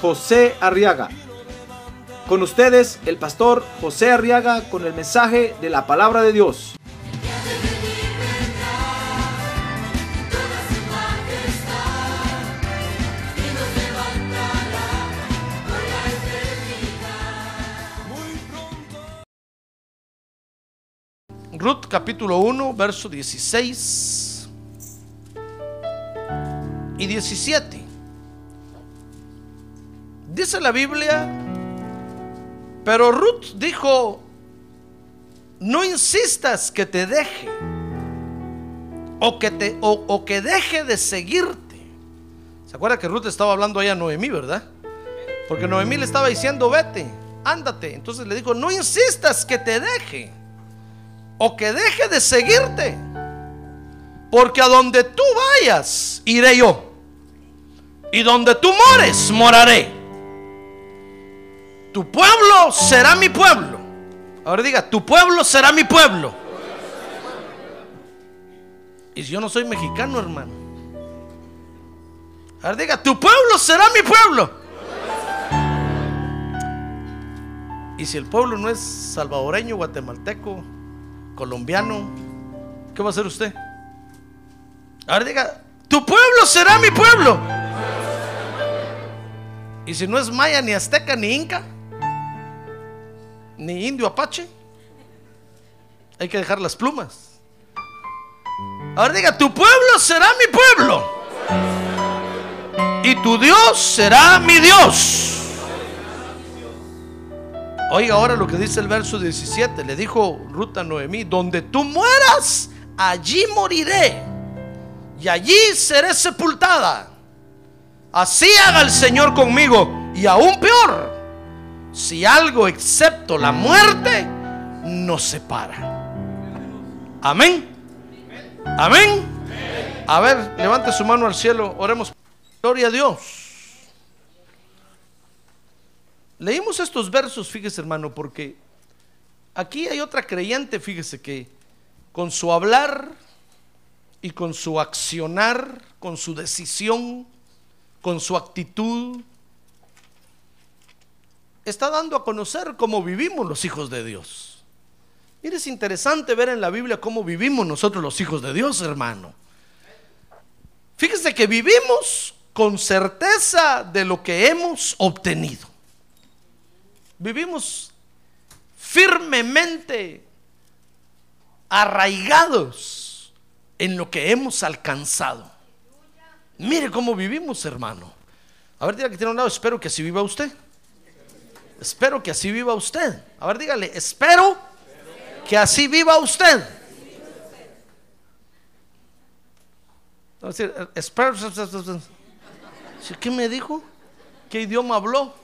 José Arriaga. Con ustedes, el pastor José Arriaga con el mensaje de la palabra de Dios. Ruth capítulo 1, verso 16 y 17. Dice la Biblia, pero Ruth dijo, no insistas que te deje o que, te, deje de seguirte. ¿Se acuerda que Ruth estaba hablando allá a Noemí, verdad? Porque Noemí le estaba diciendo, vete, ándate. Entonces le dijo, no insistas que te deje o que deje de seguirte. Porque a donde tú vayas, iré yo. Y donde tú mores, moraré. Tu pueblo será mi pueblo. Ahora diga, tu pueblo será mi pueblo. Y si yo no soy mexicano, hermano. Ahora diga, tu pueblo será mi pueblo. Y si el pueblo no es salvadoreño, guatemalteco, colombiano, ¿qué va a hacer usted? Ahora diga, tu pueblo será mi pueblo. Y si no es maya, ni azteca, ni inca, ni indio apache, hay que dejar las plumas. Ahora diga, tu pueblo será mi pueblo. Y tu Dios será mi Dios. Oiga ahora lo que dice el verso 17. Le dijo Ruta Noemí, donde tú mueras, allí moriré. Y allí seré sepultada. Así haga el Señor conmigo. Y aún peor, si algo excepto la muerte nos separa. Amén. Amén. A ver, levante su mano al cielo. Oremos. Gloria a Dios. Leímos estos versos, fíjese hermano, porque aquí hay otra creyente, fíjese que con su hablar y con su accionar, con su decisión, con su actitud, está dando a conocer cómo vivimos los hijos de Dios. Mire, es interesante ver en la Biblia cómo vivimos nosotros los hijos de Dios, hermano. Fíjese que vivimos con certeza de lo que hemos obtenido. Vivimos firmemente arraigados en lo que hemos alcanzado. Mire cómo vivimos, hermano. A ver, diga que tiene un lado, espero que así viva usted. Espero que así viva usted. A ver, dígale, espero que así viva usted. Espero. ¿Qué me dijo? ¿Qué idioma habló?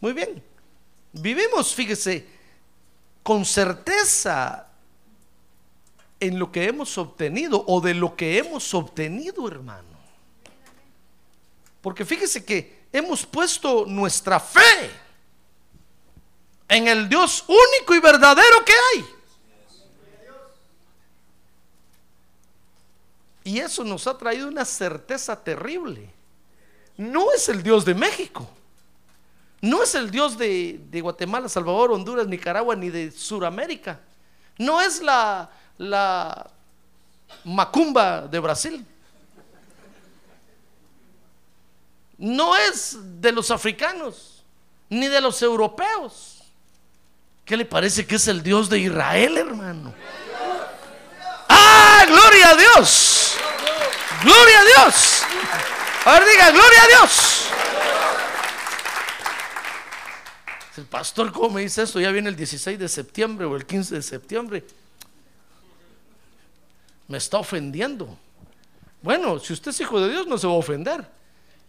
Muy bien. Vivimos, fíjese, con certeza en lo que hemos obtenido o de lo que hemos obtenido, hermano. Porque fíjese que hemos puesto nuestra fe en el Dios único y verdadero que hay. Y eso nos ha traído una certeza terrible. No es el Dios de México. No es el Dios de, Guatemala, Salvador, Honduras, Nicaragua, ni de Sudamérica. No es la, la macumba de Brasil. No es de los africanos, ni de los europeos. ¿Qué le parece que es el Dios de Israel, hermano? ¡Ah, gloria a Dios! ¡Gloria a Dios! A ver, diga, gloria a Dios. El pastor, ¿cómo me dice esto? Ya viene el 16 de septiembre o el 15 de septiembre. Me está ofendiendo. Bueno, si usted es hijo de Dios, no se va a ofender.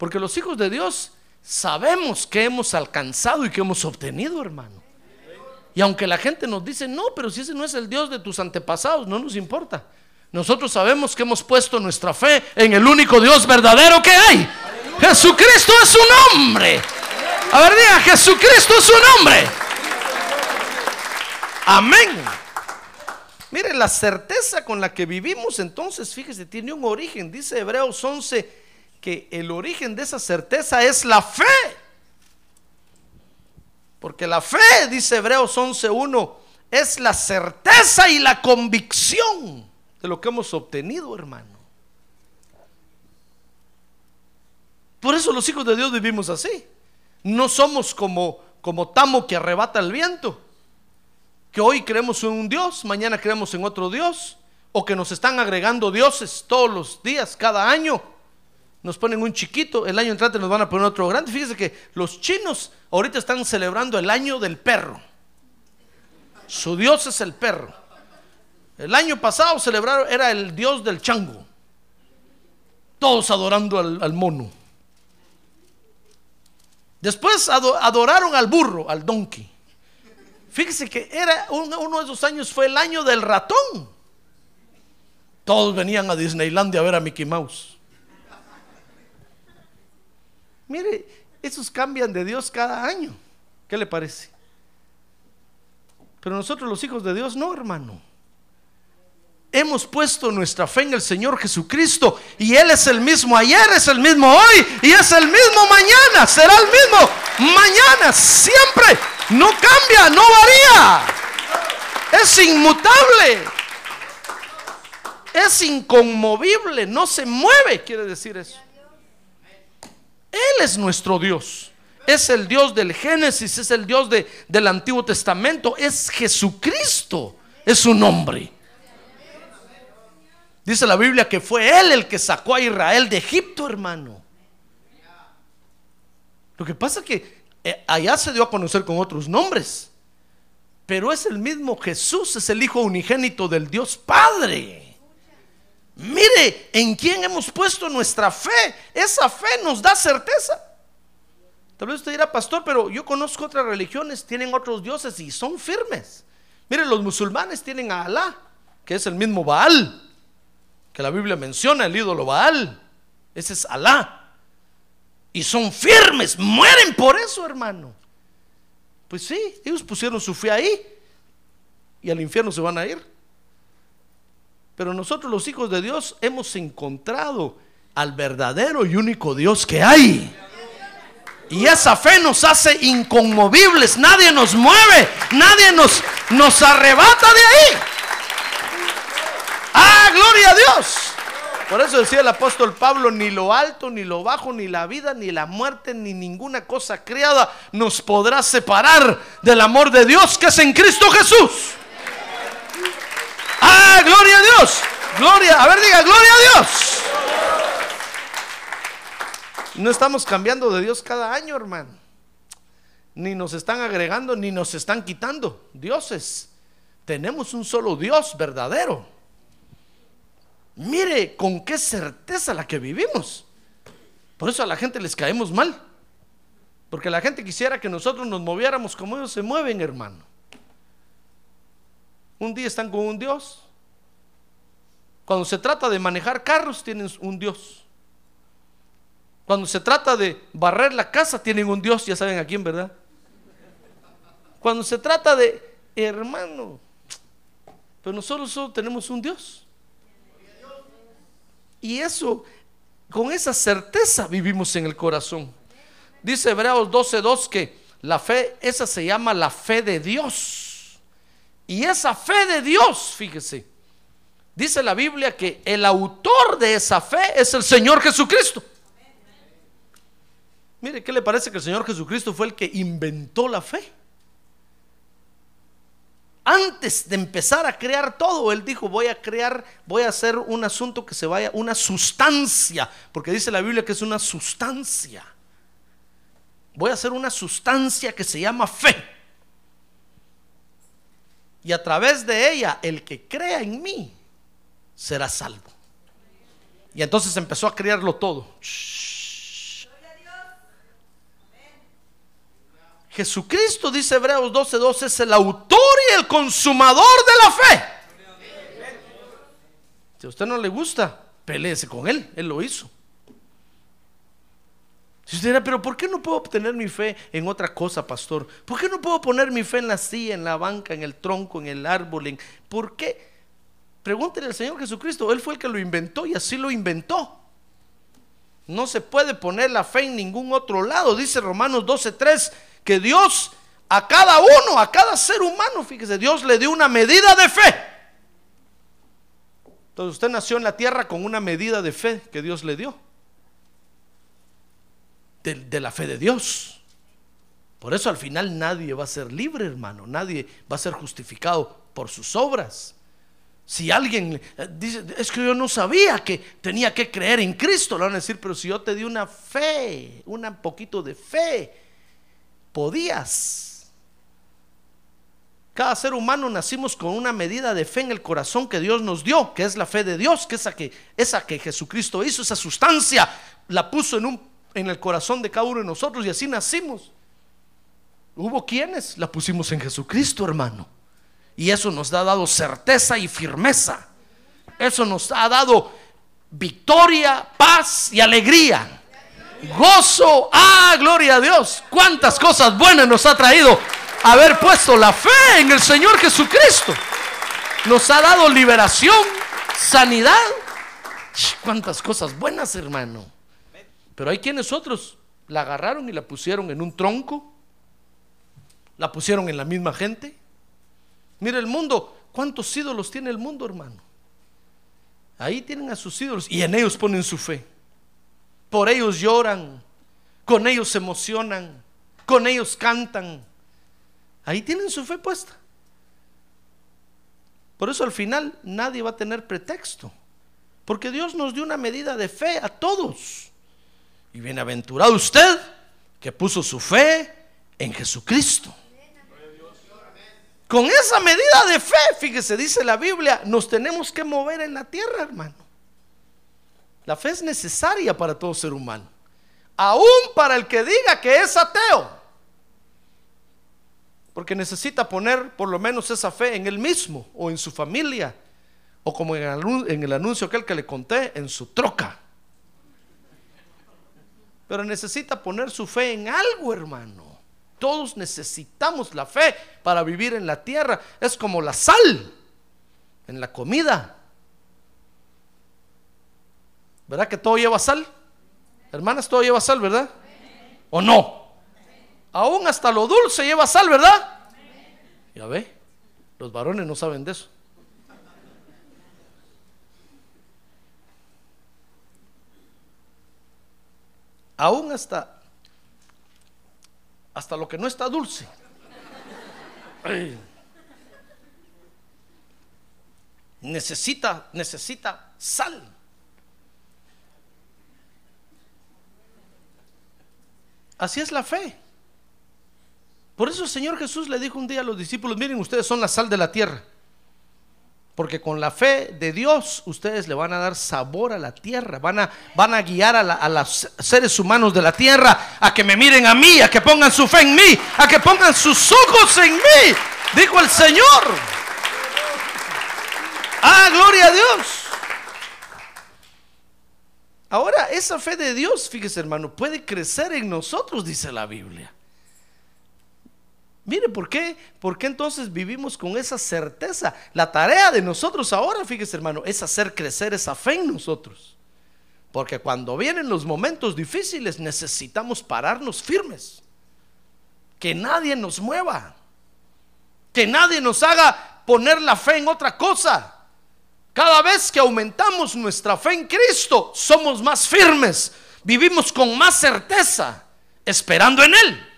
Porque los hijos de Dios sabemos que hemos alcanzado y que hemos obtenido, hermano. Y aunque la gente nos dice, no, pero si ese no es el Dios de tus antepasados, no nos importa. Nosotros sabemos que hemos puesto nuestra fe en el único Dios verdadero que hay. Jesucristo es su nombre. A ver, diga, Jesucristo es su nombre. Amén. Mire, la certeza con la que vivimos entonces, fíjese, tiene un origen. Dice Hebreos 11 que el origen de esa certeza es la fe. Porque la fe, dice Hebreos 11.1, es la certeza y la convicción de lo que hemos obtenido, hermano. Por eso los hijos de Dios vivimos así. No somos como, como Tamo que arrebata el viento. Que hoy creemos en un Dios, mañana creemos en otro Dios. O que nos están agregando dioses todos los días, cada año. Nos ponen un chiquito, el año entrante nos van a poner otro grande. Fíjese que los chinos ahorita están celebrando el año del perro. Su Dios es el perro. El año pasado celebraron, era el Dios del chango. Todos adorando al, al mono. Después adoraron al burro, al donkey. Fíjese que era uno de esos años fue el año del ratón. Todos venían a Disneylandia a ver a Mickey Mouse. Mire, esos cambian de Dios cada año. ¿Qué le parece? Pero nosotros los hijos de Dios no, hermano. Hemos puesto nuestra fe en el Señor Jesucristo y Él es el mismo ayer, es el mismo hoy y es el mismo mañana, será el mismo mañana, siempre, no cambia, no varía, es inmutable, es inconmovible, no se mueve, quiere decir eso. Él es nuestro Dios. Es el Dios del Génesis, es el Dios de, del Antiguo Testamento, es Jesucristo, es su nombre. Dice la Biblia que fue Él el que sacó a Israel de Egipto, hermano. Lo que pasa es que eh, allá se dio a conocer con otros nombres. Pero es el mismo Jesús, es el Hijo unigénito del Dios Padre. Mire en quién hemos puesto nuestra fe. Esa fe nos da certeza. Tal vez usted dirá, pastor, pero yo conozco otras religiones, tienen otros dioses y son firmes. Mire, los musulmanes tienen a Alá, que es el mismo Baal que la Biblia menciona, el ídolo Baal. Ese es Alá. Y son firmes, mueren por eso, hermano. Pues sí, ellos pusieron su fe ahí y al infierno se van a ir. Pero nosotros los hijos de Dios hemos encontrado al verdadero y único Dios que hay. Y esa fe nos hace inconmovibles. Nadie nos mueve. Nadie nos, nos arrebata de ahí. ¡Ah, gloria a Dios! Por eso decía el apóstol Pablo, ni lo alto, ni lo bajo, ni la vida, ni la muerte, ni ninguna cosa creada nos podrá separar del amor de Dios que es en Cristo Jesús. ¡Ah, gloria a Dios! Gloria, a ver, diga, gloria a Dios. No estamos cambiando de Dios cada año, hermano. Ni nos están agregando, ni nos están quitando dioses. Tenemos un solo Dios verdadero. Mire con qué certeza la que vivimos. Por eso a la gente les caemos mal. Porque la gente quisiera que nosotros nos moviéramos como ellos se mueven, hermano. Un día están con un Dios. Cuando se trata de manejar carros, tienen un Dios. Cuando se trata de barrer la casa, tienen un Dios, ya saben a quién, ¿verdad? Cuando se trata de, hermano, pero nosotros solo tenemos un Dios. Y eso, con esa certeza vivimos en el corazón. Dice Hebreos 12:2 que la fe, esa se llama la fe de Dios. Y esa fe de Dios, fíjese, dice la Biblia que el autor de esa fe es el Señor Jesucristo. Mire, ¿qué le parece que el Señor Jesucristo fue el que inventó la fe? antes de empezar a crear todo, él dijo, voy a crear, voy a hacer un asunto que se vaya, una sustancia, porque dice la Biblia que es una sustancia. Voy a hacer una sustancia que se llama fe y a través de ella el que crea en mí será salvo. Y entonces empezó a criarlo todo. Jesucristo, dice Hebreos 12:12, 12, es el autor y el consumador de la fe. Si a usted no le gusta, peléese con él, él lo hizo. Usted dirá, pero ¿por qué no puedo obtener mi fe en otra cosa, pastor? ¿Por qué no puedo poner mi fe en la silla, en la banca, en el tronco, en el árbol? En... ¿Por qué? Pregúntele al Señor Jesucristo, Él fue el que lo inventó y así lo inventó. No se puede poner la fe en ningún otro lado. Dice Romanos 12:3 que Dios a cada uno, a cada ser humano, fíjese, Dios le dio una medida de fe. Entonces usted nació en la tierra con una medida de fe que Dios le dio. De, la fe de Dios. Por eso al final nadie va a ser libre, hermano. Nadie va a ser justificado por sus obras. Si alguien eh, dice, es que yo no sabía que tenía que creer en Cristo, le van a decir, pero si yo te di una fe, un poquito de fe, podías. Cada ser humano nacimos con una medida de fe en el corazón que Dios nos dio, que es la fe de Dios, que esa que, esa que Jesucristo hizo, esa sustancia, la puso en, un, en el corazón de cada uno de nosotros y así nacimos. Hubo quienes la pusimos en Jesucristo, hermano. Y eso nos ha dado certeza y firmeza. Eso nos ha dado victoria, paz y alegría. Gozo. Ah, gloria a Dios. Cuántas cosas buenas nos ha traído haber puesto la fe en el Señor Jesucristo. Nos ha dado liberación, sanidad. Cuántas cosas buenas, hermano. Pero hay quienes otros la agarraron y la pusieron en un tronco. La pusieron en la misma gente Mira el mundo, ¿cuántos ídolos tiene el mundo, hermano? Ahí tienen a sus ídolos y en ellos ponen su fe. Por ellos lloran, con ellos se emocionan, con ellos cantan. Ahí tienen su fe puesta. Por eso al final nadie va a tener pretexto. Porque Dios nos dio una medida de fe a todos. Y bienaventurado usted que puso su fe en Jesucristo. Con esa medida de fe, fíjese, dice la Biblia, nos tenemos que mover en la tierra, hermano. La fe es necesaria para todo ser humano. Aún para el que diga que es ateo. Porque necesita poner por lo menos esa fe en él mismo o en su familia. O como en el, anuncio aquel que le conté, en su troca. Pero necesita poner su fe en algo, hermano. Todos necesitamos la fe para vivir en la tierra. Es como la sal en la comida. ¿Verdad que todo lleva sal? Hermanas, todo lleva sal, ¿verdad? ¿O no? Aún hasta lo dulce lleva sal, ¿verdad? Ya ve, los varones no saben de eso. Aún hasta hasta lo que no está dulce. Necesita, necesita sal. Así es la fe. Por eso el Señor Jesús le dijo un día a los discípulos, miren, ustedes son la sal de la tierra. Porque con la fe de Dios ustedes le van a dar sabor a la tierra, van a, van a guiar a, los seres humanos de la tierra a que me miren a mí, a que pongan su fe en mí, a que pongan sus ojos en mí, dijo el Señor. Ah, gloria a Dios. Ahora, esa fe de Dios, fíjese hermano, puede crecer en nosotros, dice la Biblia. Mire, ¿por qué? ¿Por qué entonces vivimos con esa certeza? La tarea de nosotros ahora, fíjese hermano, es hacer crecer esa fe en nosotros. Porque cuando vienen los momentos difíciles necesitamos pararnos firmes. Que nadie nos mueva. Que nadie nos haga poner la fe en otra cosa. Cada vez que aumentamos nuestra fe en Cristo, somos más firmes. Vivimos con más certeza, esperando en Él.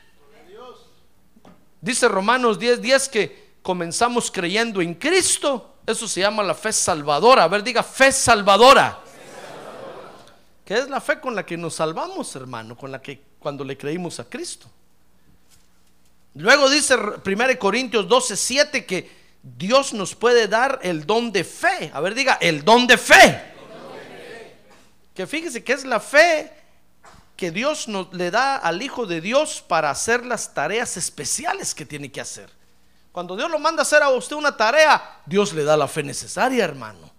Dice Romanos 10:10 10 que comenzamos creyendo en Cristo. Eso se llama la fe salvadora. A ver, diga fe salvadora. Que es la fe con la que nos salvamos, hermano, con la que cuando le creímos a Cristo. Luego dice 1 Corintios 12:7 que Dios nos puede dar el don de fe. A ver, diga, el don de fe. Que fíjese que es la fe que Dios le da al Hijo de Dios para hacer las tareas especiales que tiene que hacer. Cuando Dios lo manda a hacer a usted una tarea, Dios le da la fe necesaria, hermano.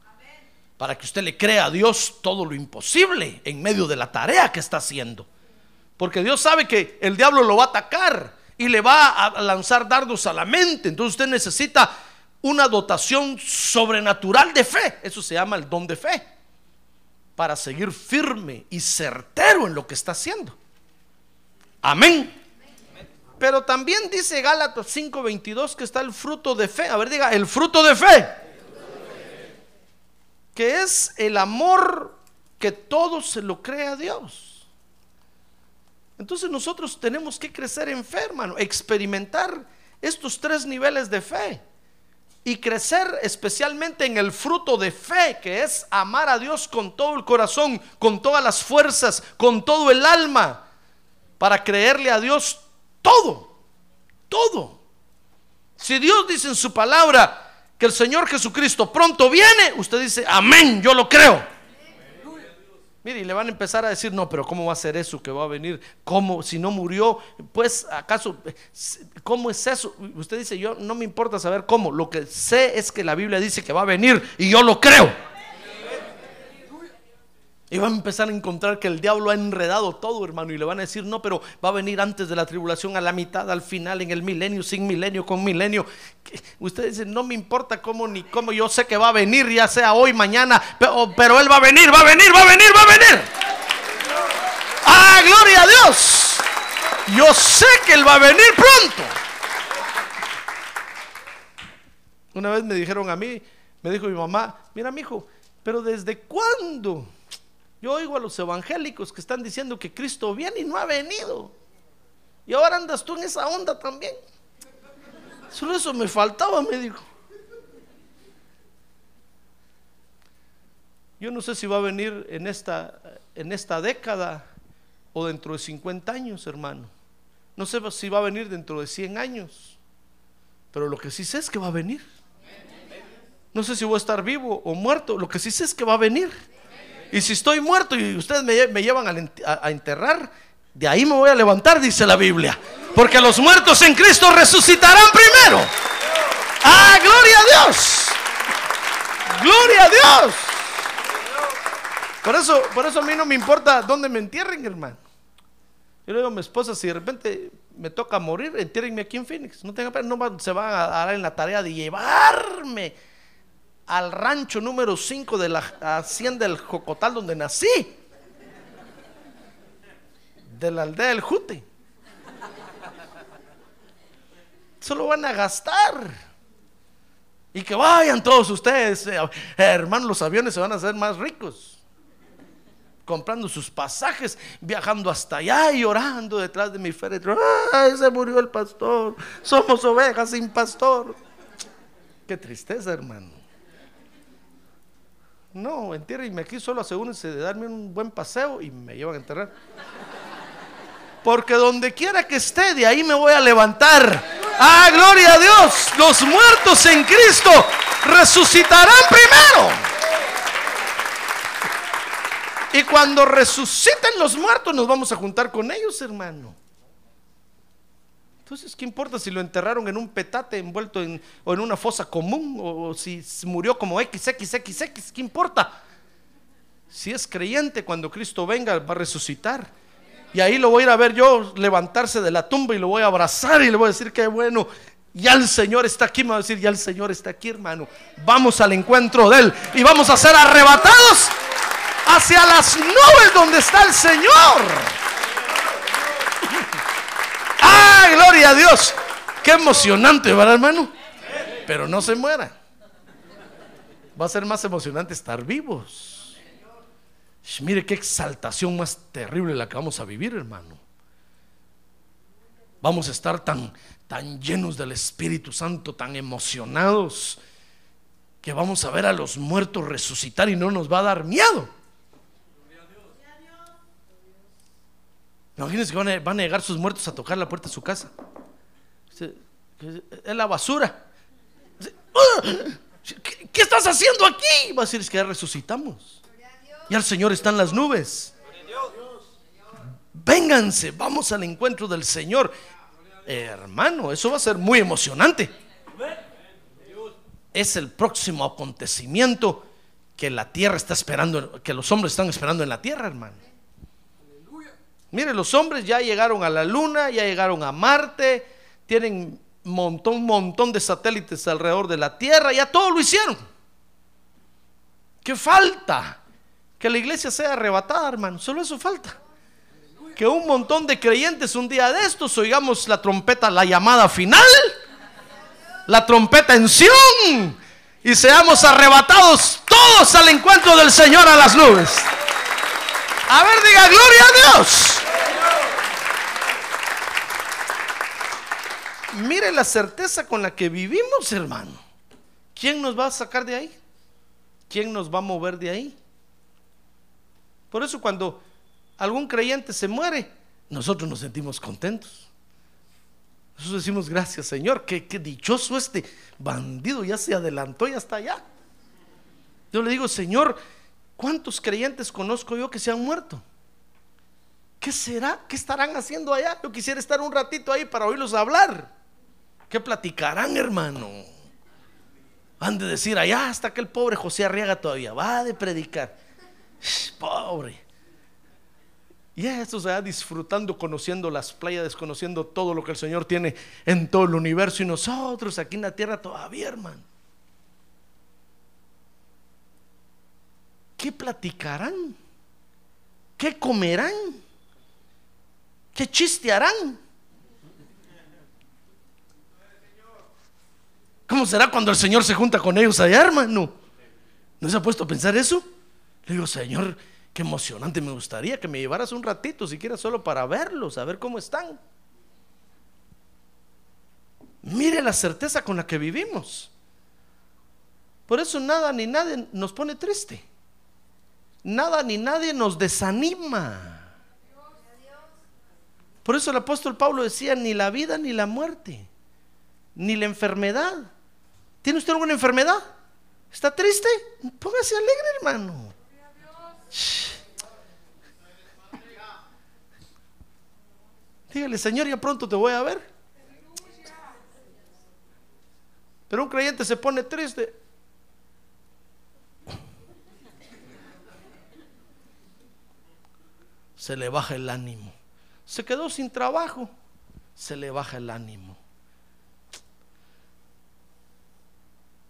Para que usted le crea a Dios todo lo imposible en medio de la tarea que está haciendo. Porque Dios sabe que el diablo lo va a atacar y le va a lanzar dardos a la mente. Entonces usted necesita una dotación sobrenatural de fe. Eso se llama el don de fe. Para seguir firme y certero en lo que está haciendo. Amén. Pero también dice Gálatas 5:22 que está el fruto de fe. A ver, diga, el fruto de fe. Que es el amor que todo se lo cree a Dios. Entonces nosotros tenemos que crecer en fe, hermano, experimentar estos tres niveles de fe y crecer especialmente en el fruto de fe, que es amar a Dios con todo el corazón, con todas las fuerzas, con todo el alma, para creerle a Dios todo, todo. Si Dios dice en su palabra que el Señor Jesucristo pronto viene, usted dice, amén, yo lo creo. Mire, y le van a empezar a decir, no, pero ¿cómo va a ser eso que va a venir? ¿Cómo? Si no murió, pues acaso, ¿cómo es eso? Usted dice, yo no me importa saber cómo, lo que sé es que la Biblia dice que va a venir y yo lo creo. Y van a empezar a encontrar que el diablo ha enredado todo, hermano. Y le van a decir, no, pero va a venir antes de la tribulación, a la mitad, al final, en el milenio, sin milenio, con milenio. Usted dice, no me importa cómo ni cómo. Yo sé que va a venir, ya sea hoy, mañana. Pero, pero Él va a venir, va a venir, va a venir, va a venir. ¡Ah, gloria a Dios! Yo sé que Él va a venir pronto. Una vez me dijeron a mí, me dijo mi mamá, mira, mi hijo, pero ¿desde cuándo? Yo oigo a los evangélicos que están diciendo que Cristo viene y no ha venido. Y ahora andas tú en esa onda también. Solo eso me faltaba, me dijo. Yo no sé si va a venir en esta, en esta década o dentro de 50 años, hermano. No sé si va a venir dentro de 100 años. Pero lo que sí sé es que va a venir. No sé si voy a estar vivo o muerto. Lo que sí sé es que va a venir. Y si estoy muerto y ustedes me, llevan a, enterrar, de ahí me voy a levantar, dice la Biblia. Porque los muertos en Cristo resucitarán primero. ¡Ah, gloria a Dios! ¡Gloria a Dios! Por eso, por eso a mí no me importa dónde me entierren, hermano. Yo le digo a mi esposa, si de repente me toca morir, entiérrenme aquí en Phoenix. No tenga pena, no se van a dar en la tarea de llevarme al rancho número 5 de la hacienda del Jocotal donde nací. De la aldea del Jute. Solo van a gastar. Y que vayan todos ustedes, eh, hermanos, los aviones se van a hacer más ricos. Comprando sus pasajes, viajando hasta allá y orando detrás de mi féretro. ¡Ay, se murió el pastor! Somos ovejas sin pastor. Qué tristeza, hermano. No, entiérrenme aquí solo asegúrense de darme un buen paseo y me llevan a enterrar. Porque donde quiera que esté, de ahí me voy a levantar. Ah, gloria a Dios. Los muertos en Cristo resucitarán primero. Y cuando resuciten los muertos, nos vamos a juntar con ellos, hermano. Entonces, ¿qué importa si lo enterraron en un petate envuelto en, o en una fosa común o, si murió como XXXX? ¿Qué importa? Si es creyente, cuando Cristo venga va a resucitar. Y ahí lo voy a ir a ver yo levantarse de la tumba y lo voy a abrazar y le voy a decir que bueno, ya el Señor está aquí, me va a decir, ya el Señor está aquí, hermano. Vamos al encuentro de Él y vamos a ser arrebatados hacia las nubes donde está el Señor. ¡Ah, gloria a Dios! Qué emocionante, ¿verdad, hermano? Pero no se muera. Va a ser más emocionante estar vivos. Mire qué exaltación más terrible la que vamos a vivir, hermano. Vamos a estar tan, tan llenos del Espíritu Santo, tan emocionados, que vamos a ver a los muertos resucitar y no nos va a dar miedo. Imagínense que van a, llegar sus muertos a tocar la puerta de su casa. Es la basura. ¡Ah! ¿Qué, estás haciendo aquí? Va a decir, que ya resucitamos. Y el Señor está en las nubes. Vénganse, vamos al encuentro del Señor. hermano, eso va a ser muy emocionante. Es el próximo acontecimiento que la tierra está esperando, que los hombres están esperando en la tierra, hermano. Mire, los hombres ya llegaron a la luna, ya llegaron a Marte, tienen montón, montón de satélites alrededor de la tierra, ya todo lo hicieron. ¿Qué falta? Que la iglesia sea arrebatada, hermano. Solo eso falta. Que un montón de creyentes un día de estos oigamos la trompeta, la llamada final, la trompeta en Sion, y seamos arrebatados todos al encuentro del Señor a las nubes. A ver, diga gloria a Dios. Mire la certeza con la que vivimos, hermano. ¿Quién nos va a sacar de ahí? ¿Quién nos va a mover de ahí? Por eso cuando algún creyente se muere, nosotros nos sentimos contentos. Nosotros decimos, gracias Señor, qué, qué dichoso este bandido, ya se adelantó, ya está allá. Yo le digo, Señor, ¿cuántos creyentes conozco yo que se han muerto? ¿Qué será? ¿Qué estarán haciendo allá? Yo quisiera estar un ratito ahí para oírlos hablar. ¿Qué platicarán, hermano? Han de decir, allá hasta que el pobre José Arriaga todavía va de predicar. pobre. Y eso se va disfrutando, conociendo las playas, desconociendo todo lo que el Señor tiene en todo el universo y nosotros aquí en la tierra todavía, hermano. ¿Qué platicarán? ¿Qué comerán? ¿Qué chistearán? ¿Cómo será cuando el Señor se junta con ellos allá, hermano? ¿No se ha puesto a pensar eso? Le digo, Señor, qué emocionante, me gustaría que me llevaras un ratito, siquiera solo para verlos, a ver cómo están. Mire la certeza con la que vivimos. Por eso nada ni nadie nos pone triste. Nada ni nadie nos desanima. Por eso el apóstol Pablo decía, ni la vida ni la muerte, ni la enfermedad. ¿Tiene usted alguna enfermedad? ¿Está triste? Póngase alegre, hermano. Dígale, Señor, ya pronto te voy a ver. Pero un creyente se pone triste. Se le baja el ánimo. Se quedó sin trabajo. Se le baja el ánimo.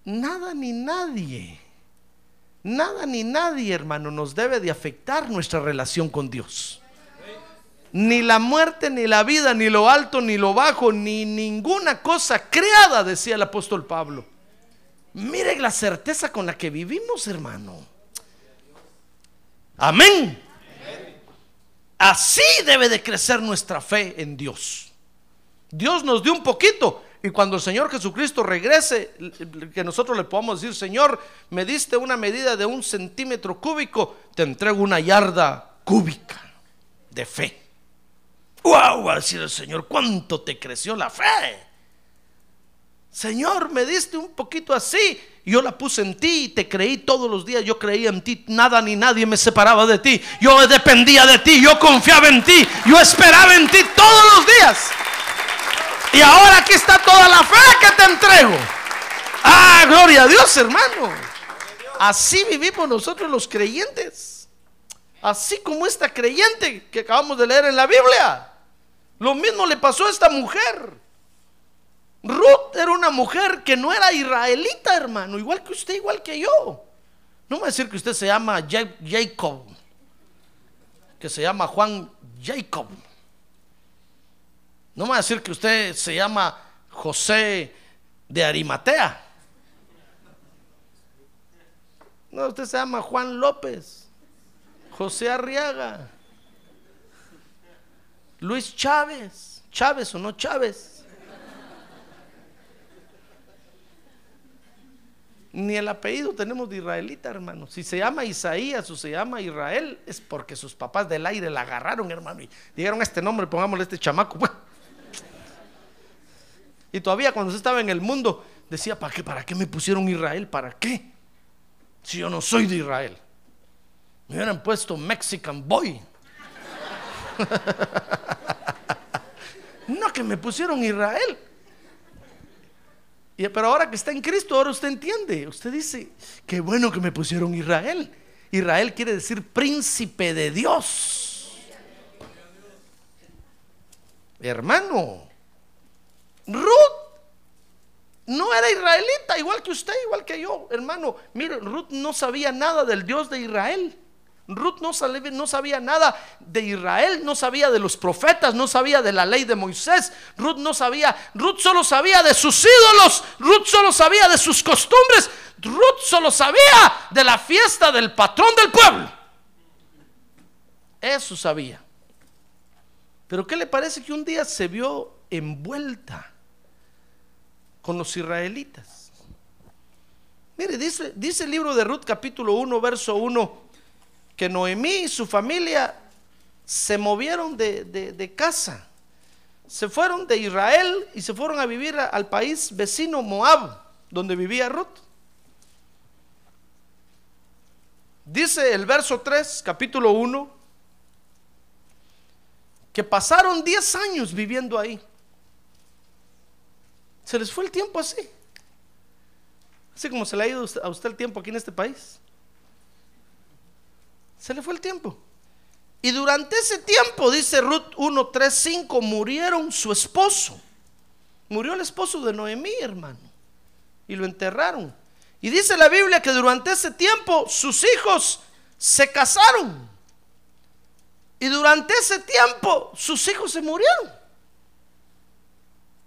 Nada ni nadie, nada ni nadie, hermano, nos debe de afectar nuestra relación con Dios. Ni la muerte, ni la vida, ni lo alto, ni lo bajo, ni ninguna cosa creada, decía el apóstol Pablo. Mire la certeza con la que vivimos, hermano. Amén. Así debe de crecer nuestra fe en Dios. Dios nos dio un poquito, y cuando el Señor Jesucristo regrese, que nosotros le podamos decir, Señor, me diste una medida de un centímetro cúbico, te entrego una yarda cúbica de fe. ¡Wow! Va a decir el Señor, ¿cuánto te creció la fe? Señor, me diste un poquito así. Yo la puse en ti y te creí todos los días. Yo creía en ti. Nada ni nadie me separaba de ti. Yo dependía de ti. Yo confiaba en ti. Yo esperaba en ti todos los días. Y ahora aquí está toda la fe que te entrego. Ah, gloria a Dios, hermano. Así vivimos nosotros los creyentes. Así como esta creyente que acabamos de leer en la Biblia. Lo mismo le pasó a esta mujer. Ruth era una mujer que no era israelita, hermano. Igual que usted, igual que yo. No me va a decir que usted se llama Jacob. Que se llama Juan Jacob. No me va a decir que usted se llama José de Arimatea. No, usted se llama Juan López, José Arriaga, Luis Chávez, Chávez o no Chávez. Ni el apellido tenemos de israelita, hermano. Si se llama Isaías o se llama Israel, es porque sus papás del aire la agarraron, hermano, y dijeron este nombre, pongámosle este chamaco. Y todavía cuando se estaba en el mundo, decía, ¿para qué? ¿Para qué me pusieron Israel? ¿Para qué? Si yo no soy de Israel. Me hubieran puesto Mexican Boy. no que me pusieron Israel. Pero ahora que está en Cristo, ahora usted entiende. Usted dice, qué bueno que me pusieron Israel. Israel quiere decir príncipe de Dios. Hermano, Ruth no era israelita, igual que usted, igual que yo, hermano. Mire, Ruth no sabía nada del Dios de Israel. Ruth no sabía, nada de Israel, no sabía de los profetas, no sabía de la ley de Moisés. Ruth no sabía, Ruth solo sabía de sus ídolos, Ruth solo sabía de sus costumbres, Ruth solo sabía de la fiesta del patrón del pueblo. Eso sabía. Pero ¿qué le parece que un día se vio envuelta? Con los israelitas. Mire, dice, dice el libro de Ruth capítulo 1, verso 1, que Noemí y su familia se movieron de, casa, se fueron de Israel y se fueron a vivir al país vecino Moab, donde vivía Ruth. Dice el verso 3, capítulo 1, que pasaron 10 años viviendo ahí. Se les fue el tiempo así. Así como se le ha ido a usted el tiempo aquí en este país. Se le fue el tiempo. Y durante ese tiempo, dice Ruth 1, 3, 5, murieron su esposo. Murió el esposo de Noemí, hermano. Y lo enterraron. Y dice la Biblia que durante ese tiempo sus hijos se casaron. Y durante ese tiempo sus hijos se murieron.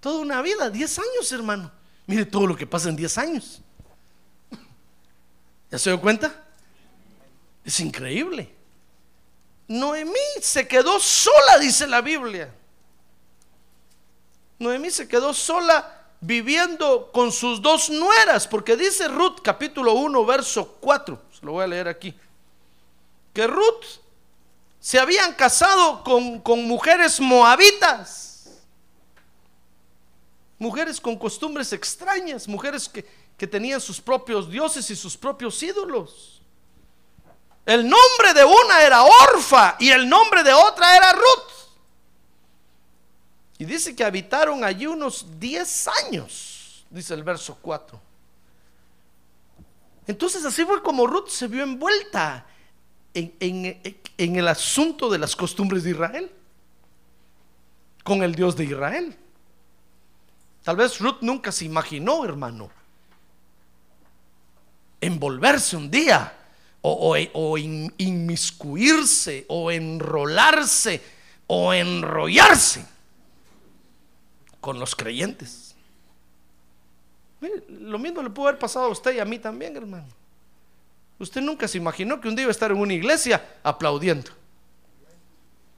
Toda una vida, 10 años, hermano. Mire todo lo que pasa en 10 años. ¿Ya se dio cuenta? Es increíble. Noemí se quedó sola, dice la Biblia. Noemí se quedó sola viviendo con sus dos nueras, porque dice Ruth capítulo 1, verso 4, se lo voy a leer aquí, que Ruth se habían casado con, con mujeres moabitas mujeres con costumbres extrañas, mujeres que, tenían sus propios dioses y sus propios ídolos. El nombre de una era Orfa y el nombre de otra era Ruth. Y dice que habitaron allí unos 10 años, dice el verso 4. Entonces así fue como Ruth se vio envuelta en, en el asunto de las costumbres de Israel, con el Dios de Israel. Tal vez Ruth nunca se imaginó, hermano, envolverse un día o, inmiscuirse o enrolarse o enrollarse con los creyentes. lo mismo le pudo haber pasado a usted y a mí también, hermano. Usted nunca se imaginó que un día iba a estar en una iglesia aplaudiendo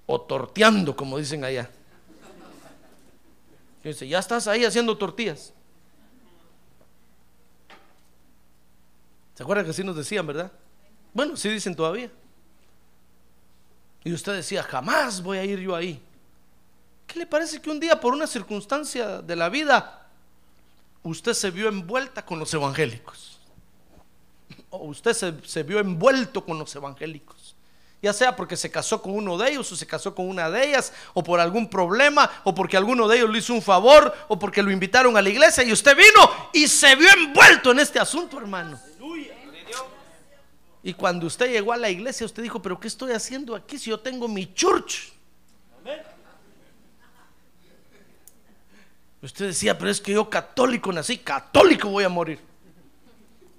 o torteando, como dicen allá. Dice, ya estás ahí haciendo tortillas. ¿Se acuerdan que así nos decían, verdad? Bueno, sí dicen todavía. Y usted decía, jamás voy a ir yo ahí. ¿Qué le parece que un día por una circunstancia de la vida usted se vio envuelta con los evangélicos? O usted se, se vio envuelto con los evangélicos ya sea porque se casó con uno de ellos o se casó con una de ellas, o por algún problema, o porque alguno de ellos le hizo un favor, o porque lo invitaron a la iglesia y usted vino y se vio envuelto en este asunto, hermano. Y cuando usted llegó a la iglesia, usted dijo, pero ¿qué estoy haciendo aquí si yo tengo mi church? Usted decía, pero es que yo católico nací, católico voy a morir.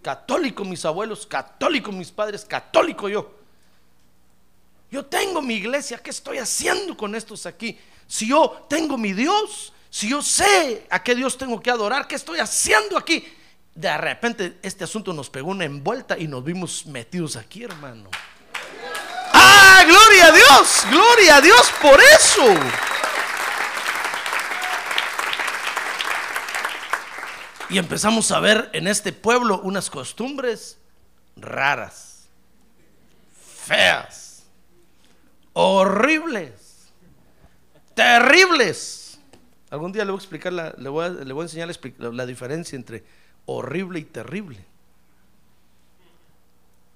Católico mis abuelos, católico mis padres, católico yo. Yo tengo mi iglesia, ¿qué estoy haciendo con estos aquí? Si yo tengo mi Dios, si yo sé a qué Dios tengo que adorar, ¿qué estoy haciendo aquí? De repente este asunto nos pegó una envuelta y nos vimos metidos aquí, hermano. ¡Ah, gloria a Dios! ¡Gloria a Dios por eso! Y empezamos a ver en este pueblo unas costumbres raras, feas horribles, terribles. Algún día le voy a explicar, le, voy a, enseñar la, diferencia entre horrible y terrible.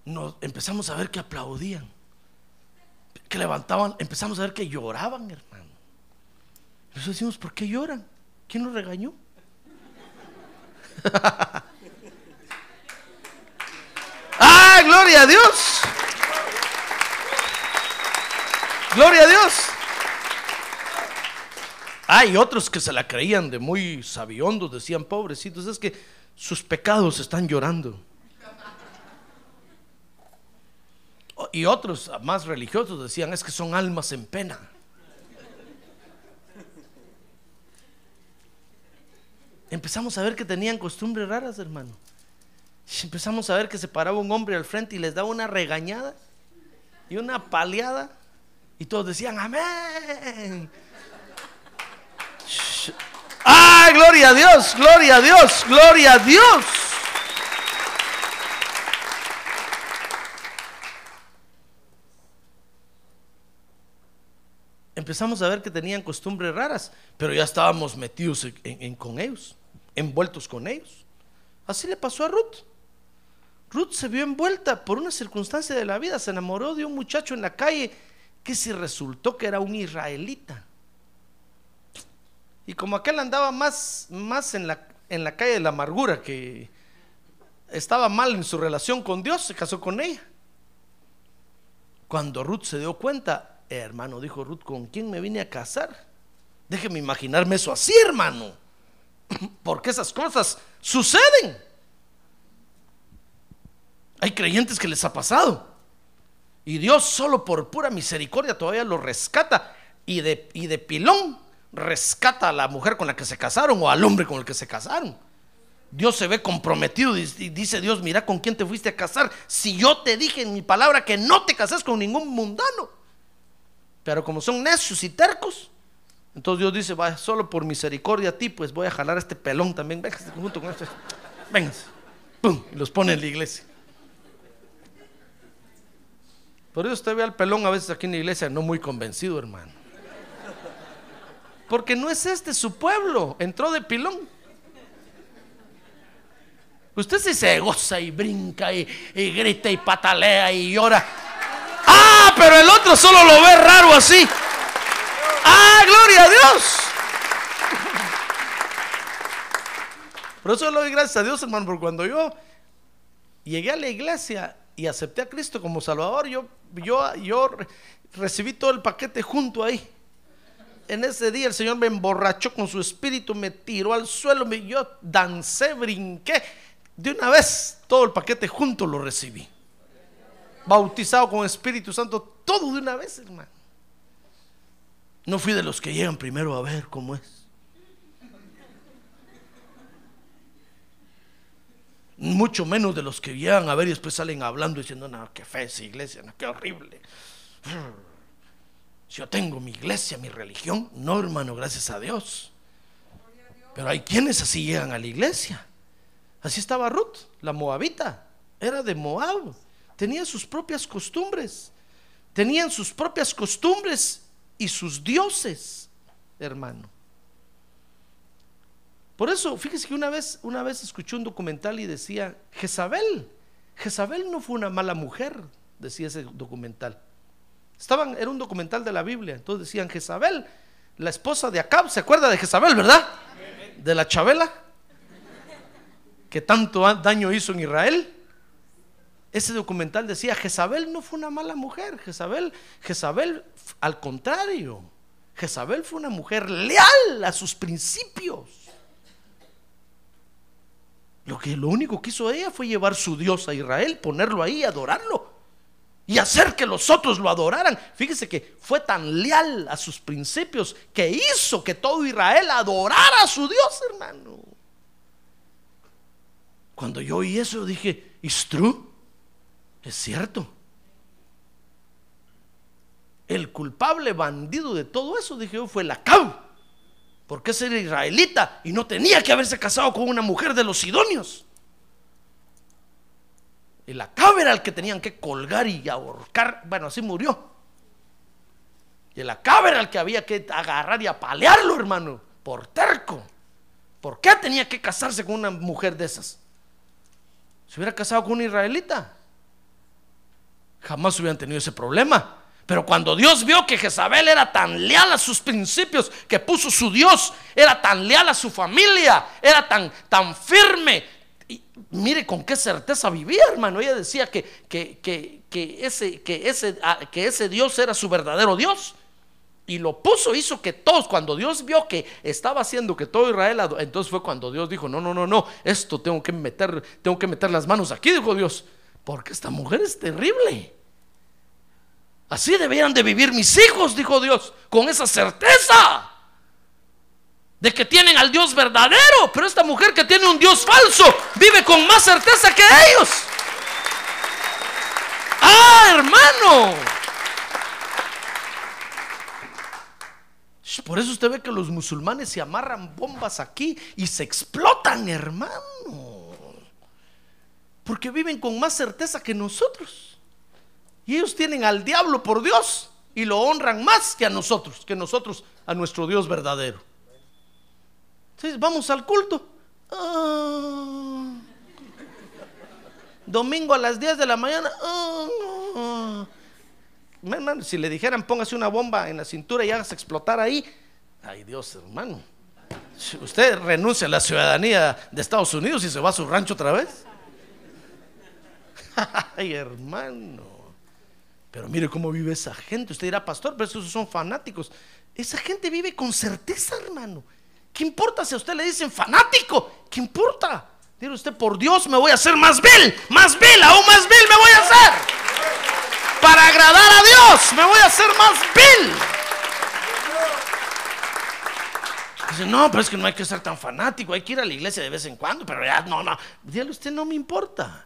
Nos empezamos a ver que aplaudían. que levantaban, empezamos a ver que lloraban, hermano. Nosotros decimos, ¿por qué lloran? ¿Quién los regañó? ¡Ah, gloria a Dios! ¡Gloria a Dios! Hay otros que se la creían de muy sabiondos, decían, pobrecitos, es que sus pecados están llorando. Y otros más religiosos decían, es que son almas en pena. Empezamos a ver que tenían costumbres raras, hermano. Empezamos a ver que se paraba un hombre al frente y les daba una regañada y una paliada. Y todos decían, amén. ¡Ay, gloria a Dios! ¡Gloria a Dios! ¡Gloria a Dios! Empezamos a ver que tenían costumbres raras, pero ya estábamos metidos en, con ellos, envueltos con ellos. Así le pasó a Ruth. Ruth se vio envuelta por una circunstancia de la vida, se enamoró de un muchacho en la calle que si resultó que era un israelita. Y como aquel andaba más, más en, la, en la calle de la amargura, que estaba mal en su relación con Dios, se casó con ella. Cuando Ruth se dio cuenta, hermano, dijo Ruth, ¿con quién me vine a casar? Déjeme imaginarme eso así, hermano. Porque esas cosas suceden. Hay creyentes que les ha pasado. Y Dios solo por pura misericordia todavía lo rescata. Y de, y de pilón rescata a la mujer con la que se casaron o al hombre con el que se casaron. Dios se ve comprometido y dice Dios, mira con quién te fuiste a casar. Si yo te dije en mi palabra que no te casas con ningún mundano. Pero como son necios y tercos, entonces Dios dice, vaya, solo por misericordia a ti, pues voy a jalar este pelón también. Venga, junto con este. Venga. Pum, y los pone en la iglesia. Por eso usted ve al pelón a veces aquí en la iglesia no muy convencido, hermano. Porque no es este su pueblo, entró de pilón. Usted sí se goza y brinca y, grita y patalea y llora. Ah, pero el otro solo lo ve raro así. Ah, gloria a Dios. Por eso le doy gracias a Dios, hermano, porque cuando yo llegué a la iglesia y acepté a Cristo como Salvador, yo, yo, yo recibí todo el paquete junto ahí en ese día el Señor me emborrachó con su espíritu, me tiró al suelo, me, yo dancé, brinqué. De una vez todo el paquete junto lo recibí. Bautizado con Espíritu Santo, todo de una vez, hermano. No fui de los que llegan primero a ver cómo es. Mucho menos de los que llegan a ver y después salen hablando diciendo, no, qué fe esa iglesia, no, qué horrible. Yo tengo mi iglesia, mi religión. No, hermano, gracias a Dios. Pero hay quienes así llegan a la iglesia. Así estaba Ruth, la moabita. Era de Moab. Tenía sus propias costumbres. Tenían sus propias costumbres y sus dioses, hermano. Por eso, fíjese que una vez, una vez escuché un documental y decía, Jezabel, Jezabel no fue una mala mujer, decía ese documental. Estaban, era un documental de la Biblia. Entonces decían, Jezabel, la esposa de Acab, ¿se acuerda de Jezabel, verdad? De la Chabela, que tanto daño hizo en Israel. Ese documental decía, Jezabel no fue una mala mujer, Jezabel, Jezabel, al contrario, Jezabel fue una mujer leal a sus principios. Lo que lo único que hizo ella fue llevar su Dios a Israel, ponerlo ahí, adorarlo y hacer que los otros lo adoraran. Fíjese que fue tan leal a sus principios que hizo que todo Israel adorara a su Dios, hermano. Cuando yo oí eso, dije, ¿es? Es cierto. El culpable bandido de todo eso, dije yo, fue la cau. Porque ese era israelita y no tenía que haberse casado con una mujer de los sidonios. El Acabe era el que tenían que colgar y ahorcar. Bueno, así murió. Y el Acabe era el que había que agarrar y apalearlo, hermano, por terco. ¿Por qué tenía que casarse con una mujer de esas? Se hubiera casado con una israelita. Jamás hubieran tenido ese problema. Pero cuando Dios vio que Jezabel era tan leal a sus principios, que puso su Dios, era tan leal a su familia, era tan, tan firme. Y mire con qué certeza vivía, hermano. Ella decía que, que, que, que ese, que, ese, ah, que ese Dios era su verdadero Dios. Y lo puso, hizo que todos, cuando Dios vio que estaba haciendo que todo Israel, entonces fue cuando Dios dijo, no, no, no, no, esto tengo que meter, tengo que meter las manos aquí, dijo Dios, porque esta mujer es terrible. Así debieran de vivir mis hijos, dijo Dios, con esa certeza de que tienen al Dios verdadero, pero esta mujer que tiene un Dios falso vive con más certeza que ellos. Ah, hermano. Por eso usted ve que los musulmanes se amarran bombas aquí y se explotan, hermano. Porque viven con más certeza que nosotros. Y ellos tienen al diablo por Dios y lo honran más que a nosotros, que nosotros a nuestro Dios verdadero. Entonces, vamos al culto. Ah. Domingo a las 10 de la mañana. Ah. Hermano, si le dijeran póngase una bomba en la cintura y hágase explotar ahí. Ay Dios, hermano. Usted renuncia a la ciudadanía de Estados Unidos y se va a su rancho otra vez. Ay, hermano. Pero mire cómo vive esa gente. Usted dirá, pastor, pero esos son fanáticos. Esa gente vive con certeza, hermano. ¿Qué importa si a usted le dicen fanático? ¿Qué importa? Dice usted, por Dios me voy a hacer más vil, más vil, aún más vil me voy a hacer. Para agradar a Dios me voy a hacer más vil. Dice, no, pero es que no hay que ser tan fanático, hay que ir a la iglesia de vez en cuando, pero ya no, no. Dígale usted, no me importa.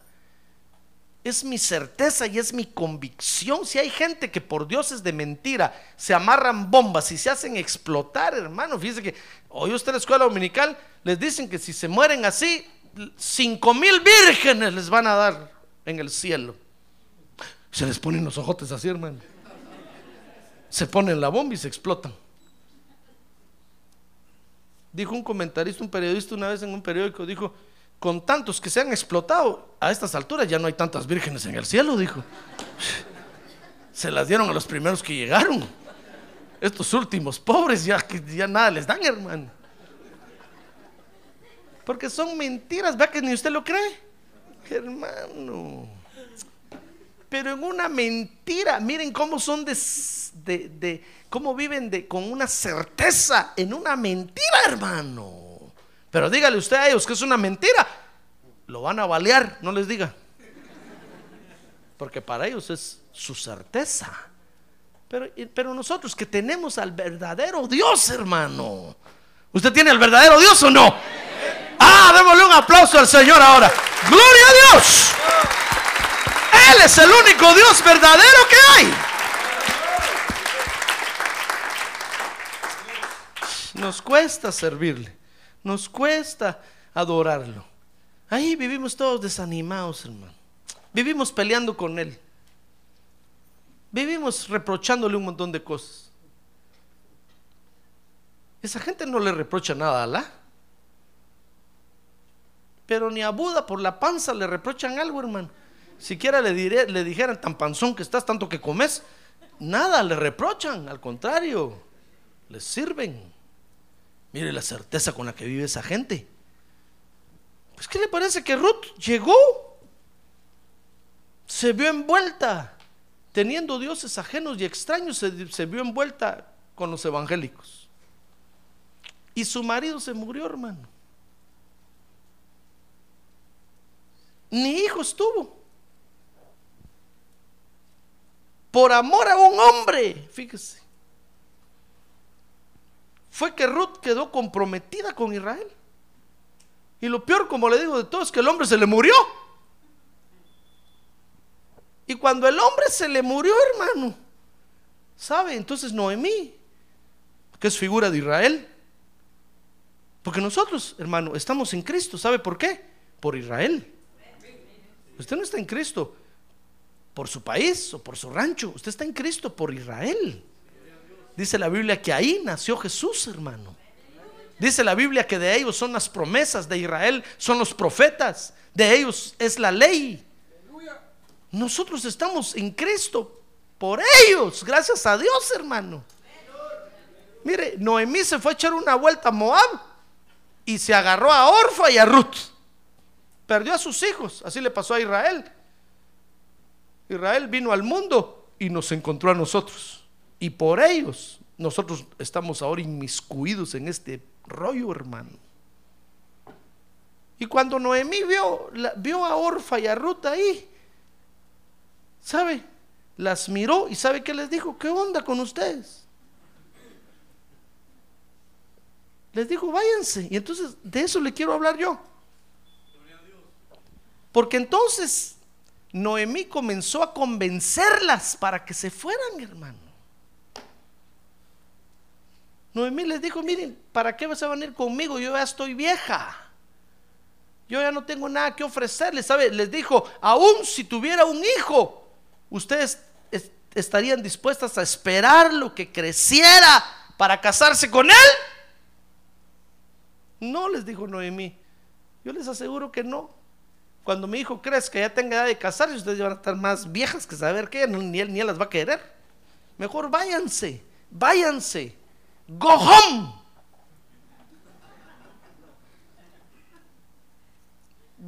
Es mi certeza y es mi convicción. Si hay gente que por dioses de mentira se amarran bombas y se hacen explotar, hermano. Fíjese que hoy usted en la escuela dominical les dicen que si se mueren así, cinco mil vírgenes les van a dar en el cielo. Se les ponen los ojotes así, hermano. Se ponen la bomba y se explotan. Dijo un comentarista, un periodista una vez en un periódico, dijo, con tantos que se han explotado, a estas alturas ya no hay tantas vírgenes en el cielo, dijo. Se las dieron a los primeros que llegaron. Estos últimos pobres ya, ya nada les dan, hermano. Porque son mentiras, vea que ni usted lo cree. Hermano. Pero en una mentira, miren cómo son de, de cómo viven de, con una certeza en una mentira, hermano. Pero dígale usted a ellos que es una mentira, lo van a balear, no les diga. Porque para ellos es su certeza. Pero, pero nosotros que tenemos al verdadero Dios, hermano. ¿Usted tiene al verdadero Dios o no? Ah, démosle un aplauso al Señor ahora. Gloria a Dios. Él es el único Dios verdadero que hay. Nos cuesta servirle, nos cuesta adorarlo. Ahí vivimos todos desanimados, hermano. Vivimos peleando con Él. Vivimos reprochándole un montón de cosas. Esa gente no le reprocha nada a Alá. Pero ni a Buda por la panza le reprochan algo, hermano. Siquiera le, diré, le dijeran tan panzón que estás, tanto que comes, nada le reprochan, al contrario, les sirven. Mire la certeza con la que vive esa gente. Pues, ¿qué le parece que Ruth llegó? Se vio envuelta, teniendo dioses ajenos y extraños, se, vio envuelta con los evangélicos. Y su marido se murió, hermano. Ni hijos tuvo. Por amor a un hombre, fíjese. Fue que Ruth quedó comprometida con Israel. Y lo peor, como le digo de todo, es que el hombre se le murió. Y cuando el hombre se le murió, hermano, ¿sabe? Entonces Noemí, que es figura de Israel, porque nosotros, hermano, estamos en Cristo. ¿Sabe por qué? Por Israel. Usted no está en Cristo por su país o por su rancho. Usted está en Cristo por Israel. Dice la Biblia que ahí nació Jesús, hermano. Dice la Biblia que de ellos son las promesas de Israel, son los profetas, de ellos es la ley. Nosotros estamos en Cristo por ellos, gracias a Dios, hermano. Mire, Noemí se fue a echar una vuelta a Moab y se agarró a Orfa y a Ruth. Perdió a sus hijos, así le pasó a Israel. Israel vino al mundo y nos encontró a nosotros. Y por ellos nosotros estamos ahora inmiscuidos en este rollo, hermano. Y cuando Noemí vio, vio a Orfa y a Ruth ahí, ¿sabe? Las miró y ¿sabe qué les dijo? ¿Qué onda con ustedes? Les dijo, váyanse. Y entonces de eso le quiero hablar yo. Porque entonces Noemí comenzó a convencerlas para que se fueran, hermano. Noemí les dijo, miren, ¿para qué vas a venir conmigo? Yo ya estoy vieja. Yo ya no tengo nada que ofrecerles, ¿sabe? Les dijo, aún si tuviera un hijo, ustedes estarían dispuestas a esperar lo que creciera para casarse con él. No, les dijo Noemí. Yo les aseguro que no. Cuando mi hijo crezca, ya tenga edad de casarse, ustedes van a estar más viejas que saber qué, ni él ni él las va a querer. Mejor váyanse, váyanse. Go home.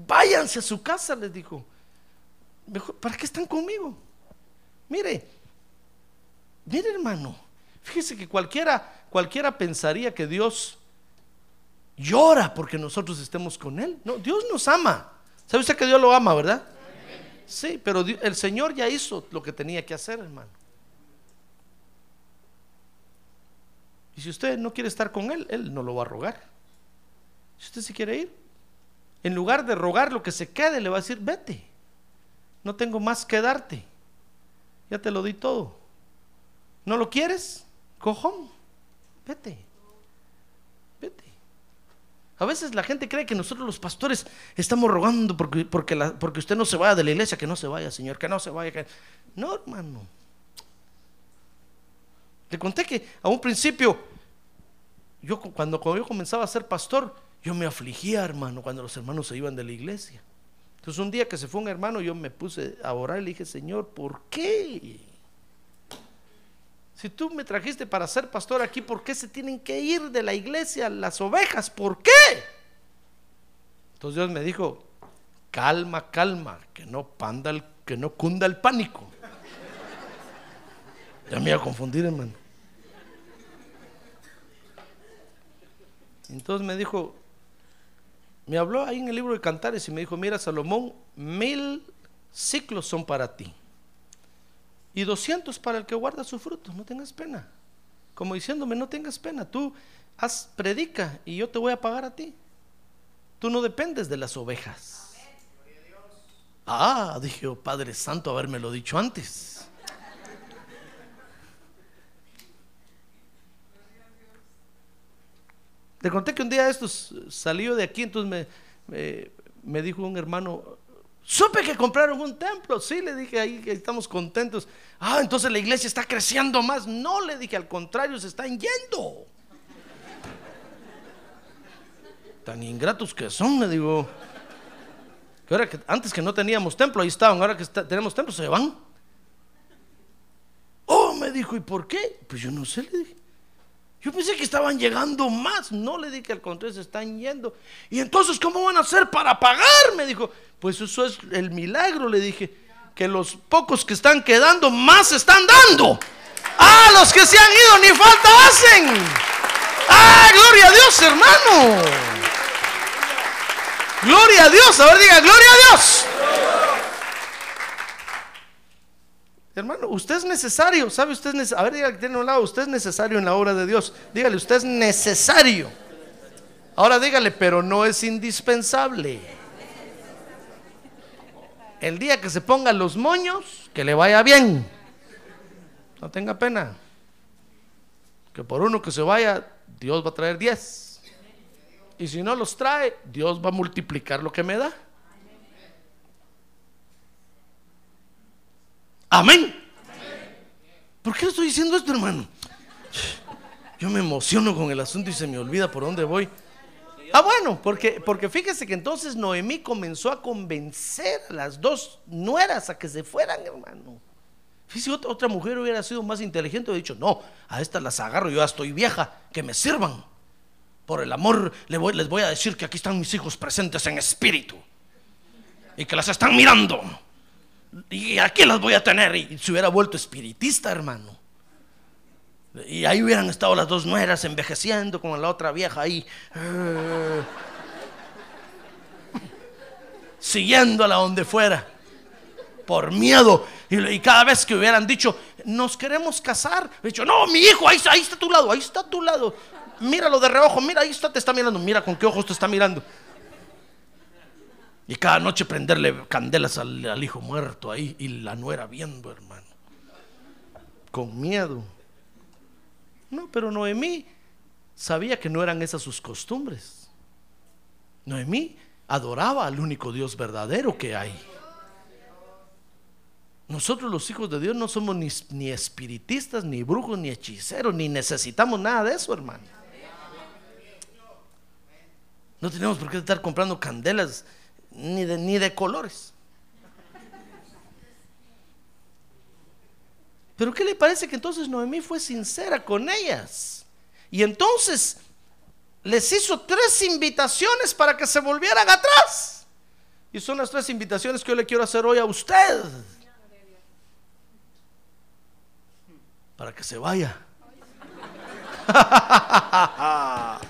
Váyanse a su casa, les dijo. Mejor, ¿Para qué están conmigo? Mire, mire hermano, fíjese que cualquiera, cualquiera pensaría que Dios llora porque nosotros estemos con Él. No, Dios nos ama. ¿Sabe usted que Dios lo ama, verdad? Sí, pero el Señor ya hizo lo que tenía que hacer, hermano. Y si usted no quiere estar con Él, Él no lo va a rogar. Si usted se quiere ir, en lugar de rogar lo que se quede, le va a decir, vete. No tengo más que darte. Ya te lo di todo. ¿No lo quieres? Cojón. Vete. A veces la gente cree que nosotros los pastores estamos rogando porque, porque, porque usted no se vaya de la iglesia, que no se vaya, Señor, que no se vaya. No, hermano. Le conté que a un principio, yo cuando, cuando yo comenzaba a ser pastor, yo me afligía, hermano, cuando los hermanos se iban de la iglesia. Entonces un día que se fue un hermano, yo me puse a orar y le dije, Señor, ¿por qué? Si tú me trajiste para ser pastor aquí, ¿por qué se tienen que ir de la iglesia las ovejas? ¿Por qué? Entonces Dios me dijo, calma, calma, que no, panda que no cunda el pánico. Ya me iba a confundir, hermano. Entonces me dijo, me habló ahí en el libro de Cantares y me dijo, mira Salomón, mil ciclos son para ti y 200 para el que guarda su fruto, no tengas pena. Como diciéndome, no tengas pena, tú haz, predica y yo te voy a pagar a ti. Tú no dependes de las ovejas. Ah, dije, oh, Padre Santo, haberme lo dicho antes. Le conté que un día estos salió de aquí, entonces me, me dijo un hermano, Supe que compraron un templo. Sí, le dije ahí que estamos contentos. Ah, entonces la iglesia está creciendo más. No, le dije, al contrario, se están yendo. Tan ingratos que son, me digo. Que ahora que antes que no teníamos templo, ahí estaban. Ahora que tenemos templo, se van. Oh, me dijo, ¿y por qué? Pues yo no sé, le dije. Yo pensé que estaban llegando más. No le dije al contrario, se están yendo. Y entonces, ¿cómo van a hacer para pagar? Me dijo. Pues eso es el milagro, le dije. Que los pocos que están quedando más están dando. Ah, los que se han ido ni falta hacen. Ah, gloria a Dios, hermano. Gloria a Dios. A ver, diga, gloria a Dios. Hermano, usted es necesario, ¿sabe? Usted es A ver, dígale que tiene un lado, usted es necesario en la obra de Dios. Dígale, usted es necesario. Ahora dígale, pero no es indispensable. El día que se pongan los moños, que le vaya bien. No tenga pena. Que por uno que se vaya, Dios va a traer diez. Y si no los trae, Dios va a multiplicar lo que me da. Amén. ¿Por qué estoy diciendo esto, hermano? Yo me emociono con el asunto y se me olvida por dónde voy. Ah, bueno, porque, porque fíjese que entonces Noemí comenzó a convencer a las dos nueras a que se fueran, hermano. Si ot- otra mujer hubiera sido más inteligente, hubiera dicho, no, a estas las agarro, yo ya estoy vieja, que me sirvan. Por el amor les voy a decir que aquí están mis hijos presentes en espíritu. Y que las están mirando. Y aquí las voy a tener. Y se hubiera vuelto espiritista, hermano. Y ahí hubieran estado las dos nueras envejeciendo como la otra vieja ahí. siguiéndola donde fuera. Por miedo. Y, y cada vez que hubieran dicho, nos queremos casar. He dicho, no, mi hijo, ahí está a tu lado, ahí está a tu lado. Míralo de reojo, mira, ahí está, te está mirando. Mira con qué ojos te está mirando. Y cada noche prenderle candelas al, hijo muerto ahí y la nuera viendo, hermano. Con miedo. No, pero Noemí sabía que no eran esas sus costumbres. Noemí adoraba al único Dios verdadero que hay. Nosotros los hijos de Dios no somos ni, ni espiritistas, ni brujos, ni hechiceros, ni necesitamos nada de eso, hermano. No tenemos por qué estar comprando candelas ni de, ni de colores. Pero ¿qué le parece que entonces Noemí fue sincera con ellas? Y entonces les hizo tres invitaciones para que se volvieran atrás. Y son las tres invitaciones que yo le quiero hacer hoy a usted. Para que se vaya.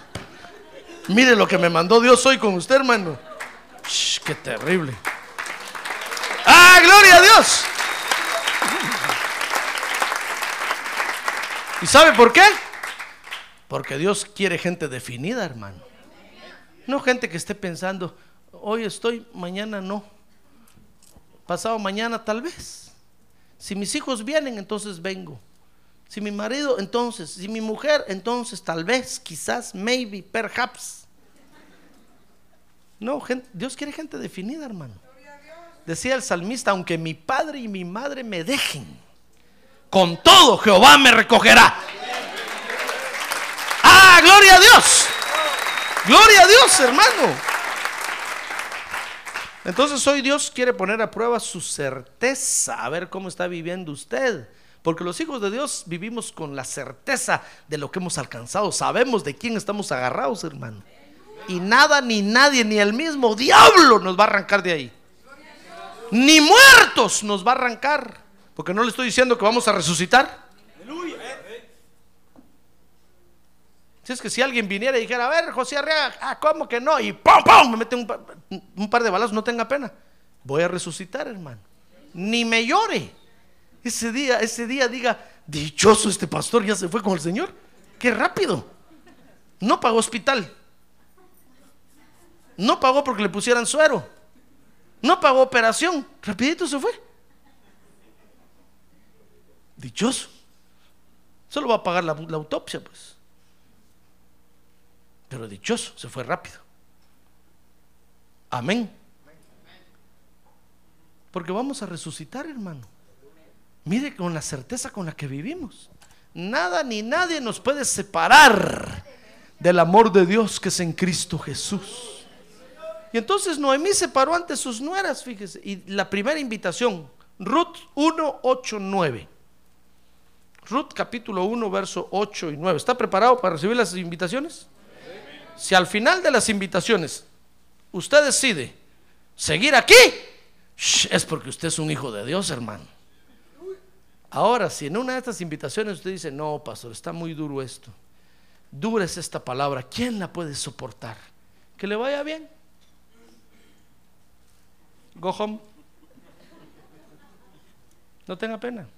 Mire lo que me mandó Dios hoy con usted, hermano. Qué terrible. ¡Ah, gloria a Dios! ¿Y sabe por qué? Porque Dios quiere gente definida, hermano. No gente que esté pensando, hoy estoy, mañana no. Pasado mañana tal vez. Si mis hijos vienen, entonces vengo. Si mi marido, entonces. Si mi mujer, entonces tal vez, quizás, maybe, perhaps. No, gente- Dios quiere gente definida, hermano. Decía el salmista, aunque mi padre y mi madre me dejen, con todo Jehová me recogerá. Ah, gloria a Dios. Gloria a Dios, hermano. Entonces hoy Dios quiere poner a prueba su certeza, a ver cómo está viviendo usted. Porque los hijos de Dios vivimos con la certeza de lo que hemos alcanzado. Sabemos de quién estamos agarrados, hermano. Y nada, ni nadie, ni el mismo diablo nos va a arrancar de ahí. Ni muertos nos va a arrancar. Porque no le estoy diciendo que vamos a resucitar. Si es que si alguien viniera y dijera, a ver, José Arriaga, ah, ¿cómo que no? Y ¡pum, pum! Me mete un, pa- un par de balazos, no tenga pena. Voy a resucitar, hermano. Ni me llore. Ese día, ese día diga, dichoso este pastor ya se fue con el Señor. Qué rápido. No pagó hospital. No pagó porque le pusieran suero. No pagó operación. Rapidito se fue. Dichoso. Solo va a pagar la, autopsia, pues. Pero dichoso, se fue rápido. Amén. Porque vamos a resucitar, hermano. Mire con la certeza con la que vivimos. Nada ni nadie nos puede separar del amor de Dios que es en Cristo Jesús. Y entonces Noemí se paró ante sus nueras, fíjese. Y la primera invitación, Ruth 1, 8, 9. Ruth capítulo 1, verso 8 y 9. ¿Está preparado para recibir las invitaciones? Si al final de las invitaciones usted decide seguir aquí, es porque usted es un hijo de Dios, hermano. Ahora, si en una de estas invitaciones usted dice, no, pastor, está muy duro esto, dura es esta palabra, ¿quién la puede soportar? Que le vaya bien. Go home. No tenga pena.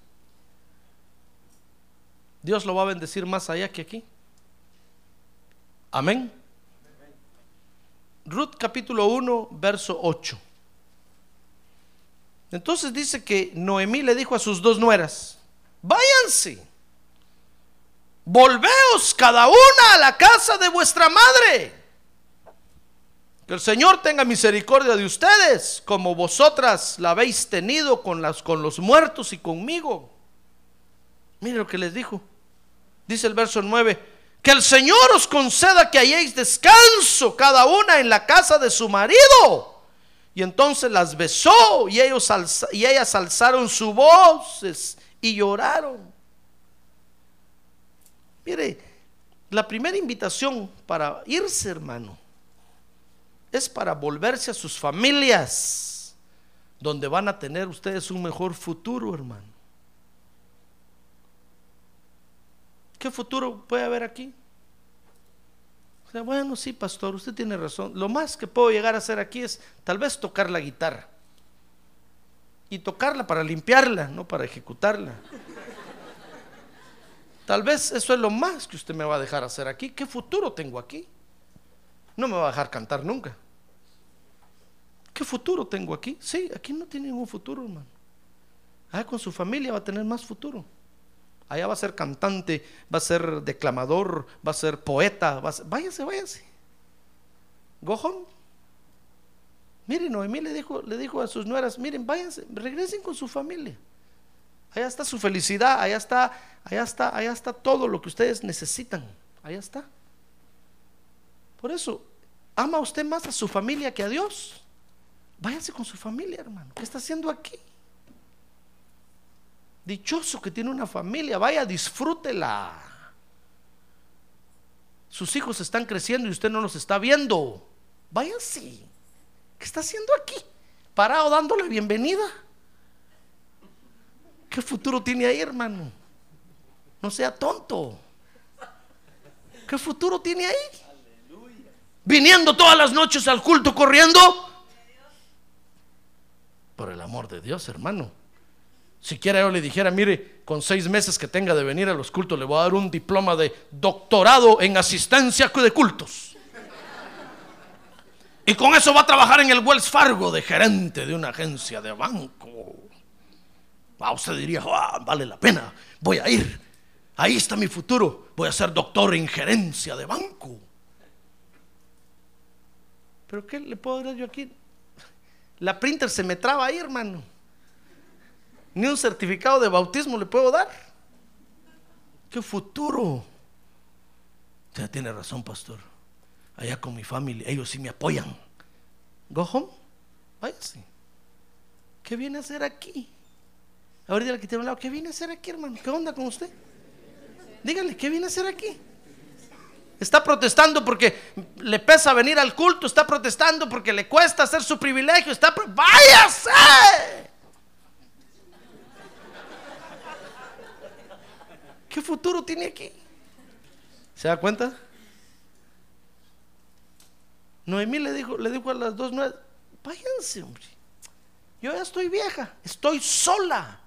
Dios lo va a bendecir más allá que aquí. Amén. Ruth capítulo 1, verso 8. Entonces dice que Noemí le dijo a sus dos nueras, váyanse, volveos cada una a la casa de vuestra madre. El Señor tenga misericordia de ustedes, como vosotras la habéis tenido con, los muertos y conmigo. Mire lo que les dijo. Dice el verso 9, que el Señor os conceda que halléis descanso cada una en la casa de su marido. Y entonces las besó y, ellos y ellas alzaron sus voces y lloraron. Mire, la primera invitación para irse, hermano, es para volverse a sus familias, donde van a tener ustedes un mejor futuro, hermano. ¿Qué futuro puede haber aquí? bueno, sí, pastor, usted tiene razón. Lo más que puedo llegar a hacer aquí es tal vez tocar la guitarra. Y tocarla para limpiarla, no para ejecutarla. Tal vez eso es lo más que usted me va a dejar hacer aquí. ¿Qué futuro tengo aquí? No me va a dejar cantar nunca. ¿Qué futuro tengo aquí? Sí, aquí no tiene ningún futuro, hermano. Allá con su familia va a tener más futuro. Allá va a ser cantante, va a ser declamador, va a ser poeta. Va a Váyase, váyase. Home. Miren, Noemí le dijo, le dijo a sus nueras, miren, váyanse, regresen con su familia. Allá está su felicidad, allá está, allá está, allá está todo lo que ustedes necesitan. Allá está. Por eso, ama usted más a su familia que a Dios. Váyase con su familia, hermano. ¿Qué está haciendo aquí? Dichoso que tiene una familia, vaya, disfrútela. Sus hijos están creciendo y usted no los está viendo. Váyase. ¿Qué está haciendo aquí? Parado dándole bienvenida. ¿Qué futuro tiene ahí, hermano? No sea tonto. ¿Qué futuro tiene ahí? Viniendo todas las noches al culto corriendo. Amor de Dios, hermano. Si quiera yo le dijera, mire, con seis meses que tenga de venir a los cultos, le voy a dar un diploma de doctorado en asistencia de cultos. Y con eso va a trabajar en el Wells Fargo de gerente de una agencia de banco. Ah, usted diría, ah, vale la pena, voy a ir. Ahí está mi futuro. Voy a ser doctor en gerencia de banco. Pero ¿qué le puedo dar yo aquí? La printer se me traba ahí, hermano. Ni un certificado de bautismo le puedo dar. ¿Qué futuro? Usted tiene razón, pastor. Allá con mi familia, ellos sí me apoyan. Go home, váyase. ¿Qué viene a hacer aquí? Ahorita que tiene un lado, ¿qué viene a hacer aquí, hermano? ¿Qué onda con usted? Dígale, ¿qué viene a hacer aquí? Está protestando porque le pesa venir al culto, está protestando porque le cuesta hacer su privilegio, está váyase. ¿Qué futuro tiene aquí? ¿Se da cuenta? Noemí le dijo, le dijo a las dos nuevas, váyanse, hombre. Yo ya estoy vieja, estoy sola.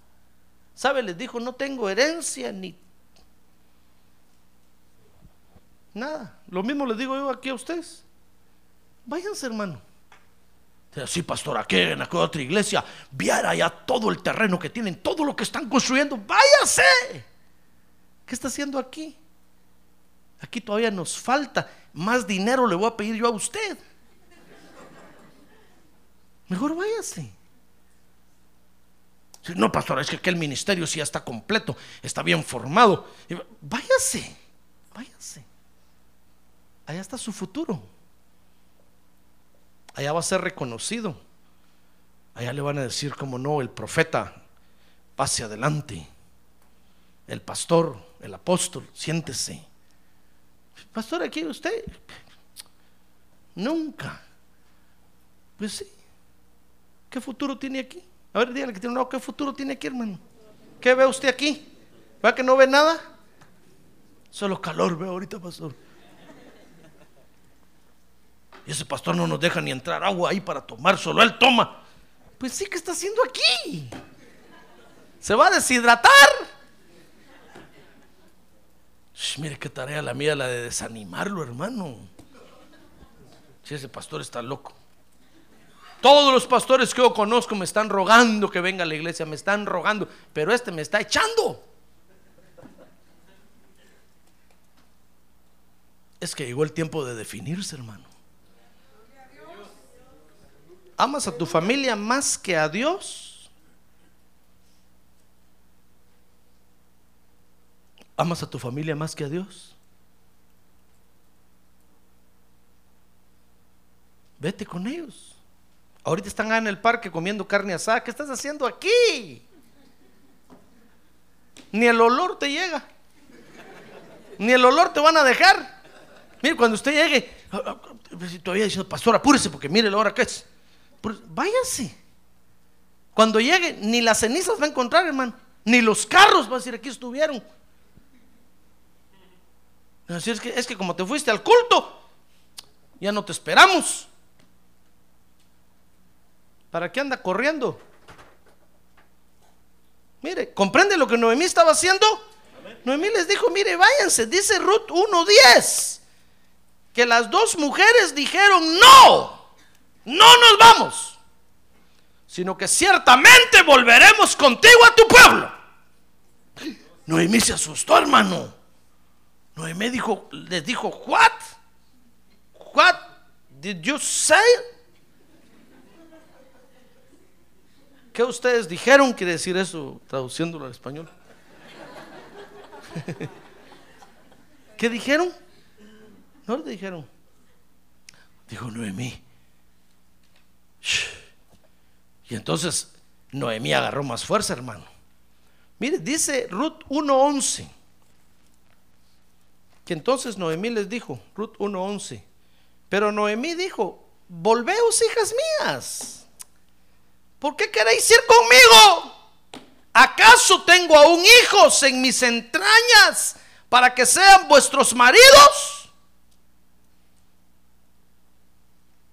¿Sabe? Les dijo, no tengo herencia ni nada. Lo mismo les digo yo aquí a ustedes. Váyanse, hermano. Sí, pastor, aquí en la otra iglesia, viera ya todo el terreno que tienen, todo lo que están construyendo. Váyase. ¿Qué está haciendo aquí? Aquí todavía nos falta. Más dinero le voy a pedir yo a usted. Mejor váyase. No, pastor, es que aquel ministerio sí ya está completo, está bien formado. Váyase, váyase. Allá está su futuro. Allá va a ser reconocido. Allá le van a decir como no, el profeta, pase adelante. El pastor, el apóstol, siéntese. Pastor, aquí usted, nunca. Pues sí. ¿Qué futuro tiene aquí? A ver, dígale que tiene un lado, ¿qué futuro tiene aquí, hermano? ¿Qué ve usted aquí? ¿Va que no ve nada? Solo calor ve ahorita, pastor. Y ese pastor no nos deja ni entrar agua ahí para tomar, solo él toma. Pues sí, ¿qué está haciendo aquí? ¿Se va a deshidratar? mire qué tarea la mía, la de desanimarlo, hermano. Si ese pastor está loco. Todos los pastores que yo conozco me están rogando que venga a la iglesia, me están rogando, pero este me está echando. Es que llegó el tiempo de definirse, hermano. ¿Amas a tu familia más que a Dios? ¿Amas a tu familia más que a Dios? Vete con ellos. Ahorita están en el parque comiendo carne asada. ¿Qué estás haciendo aquí? ni el olor te llega. Ni el olor te van a dejar. Mire, cuando usted llegue, ah, ah, todavía diciendo, pastor, apúrese porque mire la hora que es. Pues, váyase. Cuando llegue, ni las cenizas va a encontrar, hermano. Ni los carros va a decir, aquí estuvieron. Así es que, es que como te fuiste al culto, ya no te esperamos. ¿Para qué anda corriendo? Mire, ¿comprende lo que Noemí estaba haciendo? Noemí les dijo, mire, váyanse, dice Ruth 1.10, que las dos mujeres dijeron, no, no nos vamos, sino que ciertamente volveremos contigo a tu pueblo. Noemí se asustó, hermano. Noemí dijo, les dijo, what? What did you say? ¿Qué ustedes dijeron? Quiere decir eso traduciéndolo al español. ¿Qué dijeron? No le dijeron. Dijo Noemí. Y entonces Noemí agarró más fuerza, hermano. Mire, dice Ruth 1.11. Que entonces Noemí les dijo, Ruth 1.11. Pero Noemí dijo, volveos hijas mías. ¿Por qué queréis ir conmigo? ¿Acaso tengo aún hijos en mis entrañas para que sean vuestros maridos?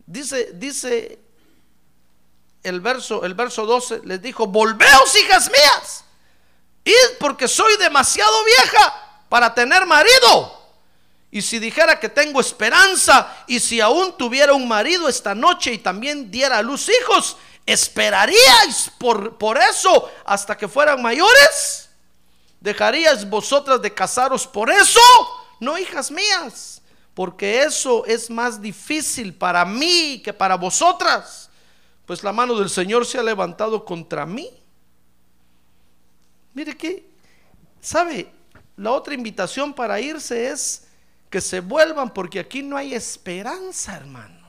Dice, dice el verso, el verso 12, les dijo, volveos hijas mías, id porque soy demasiado vieja para tener marido. Y si dijera que tengo esperanza y si aún tuviera un marido esta noche y también diera a luz hijos, ¿Esperaríais por, por eso hasta que fueran mayores? ¿Dejaríais vosotras de casaros por eso? No, hijas mías, porque eso es más difícil para mí que para vosotras, pues la mano del Señor se ha levantado contra mí. Mire que, ¿sabe? La otra invitación para irse es que se vuelvan porque aquí no hay esperanza, hermano.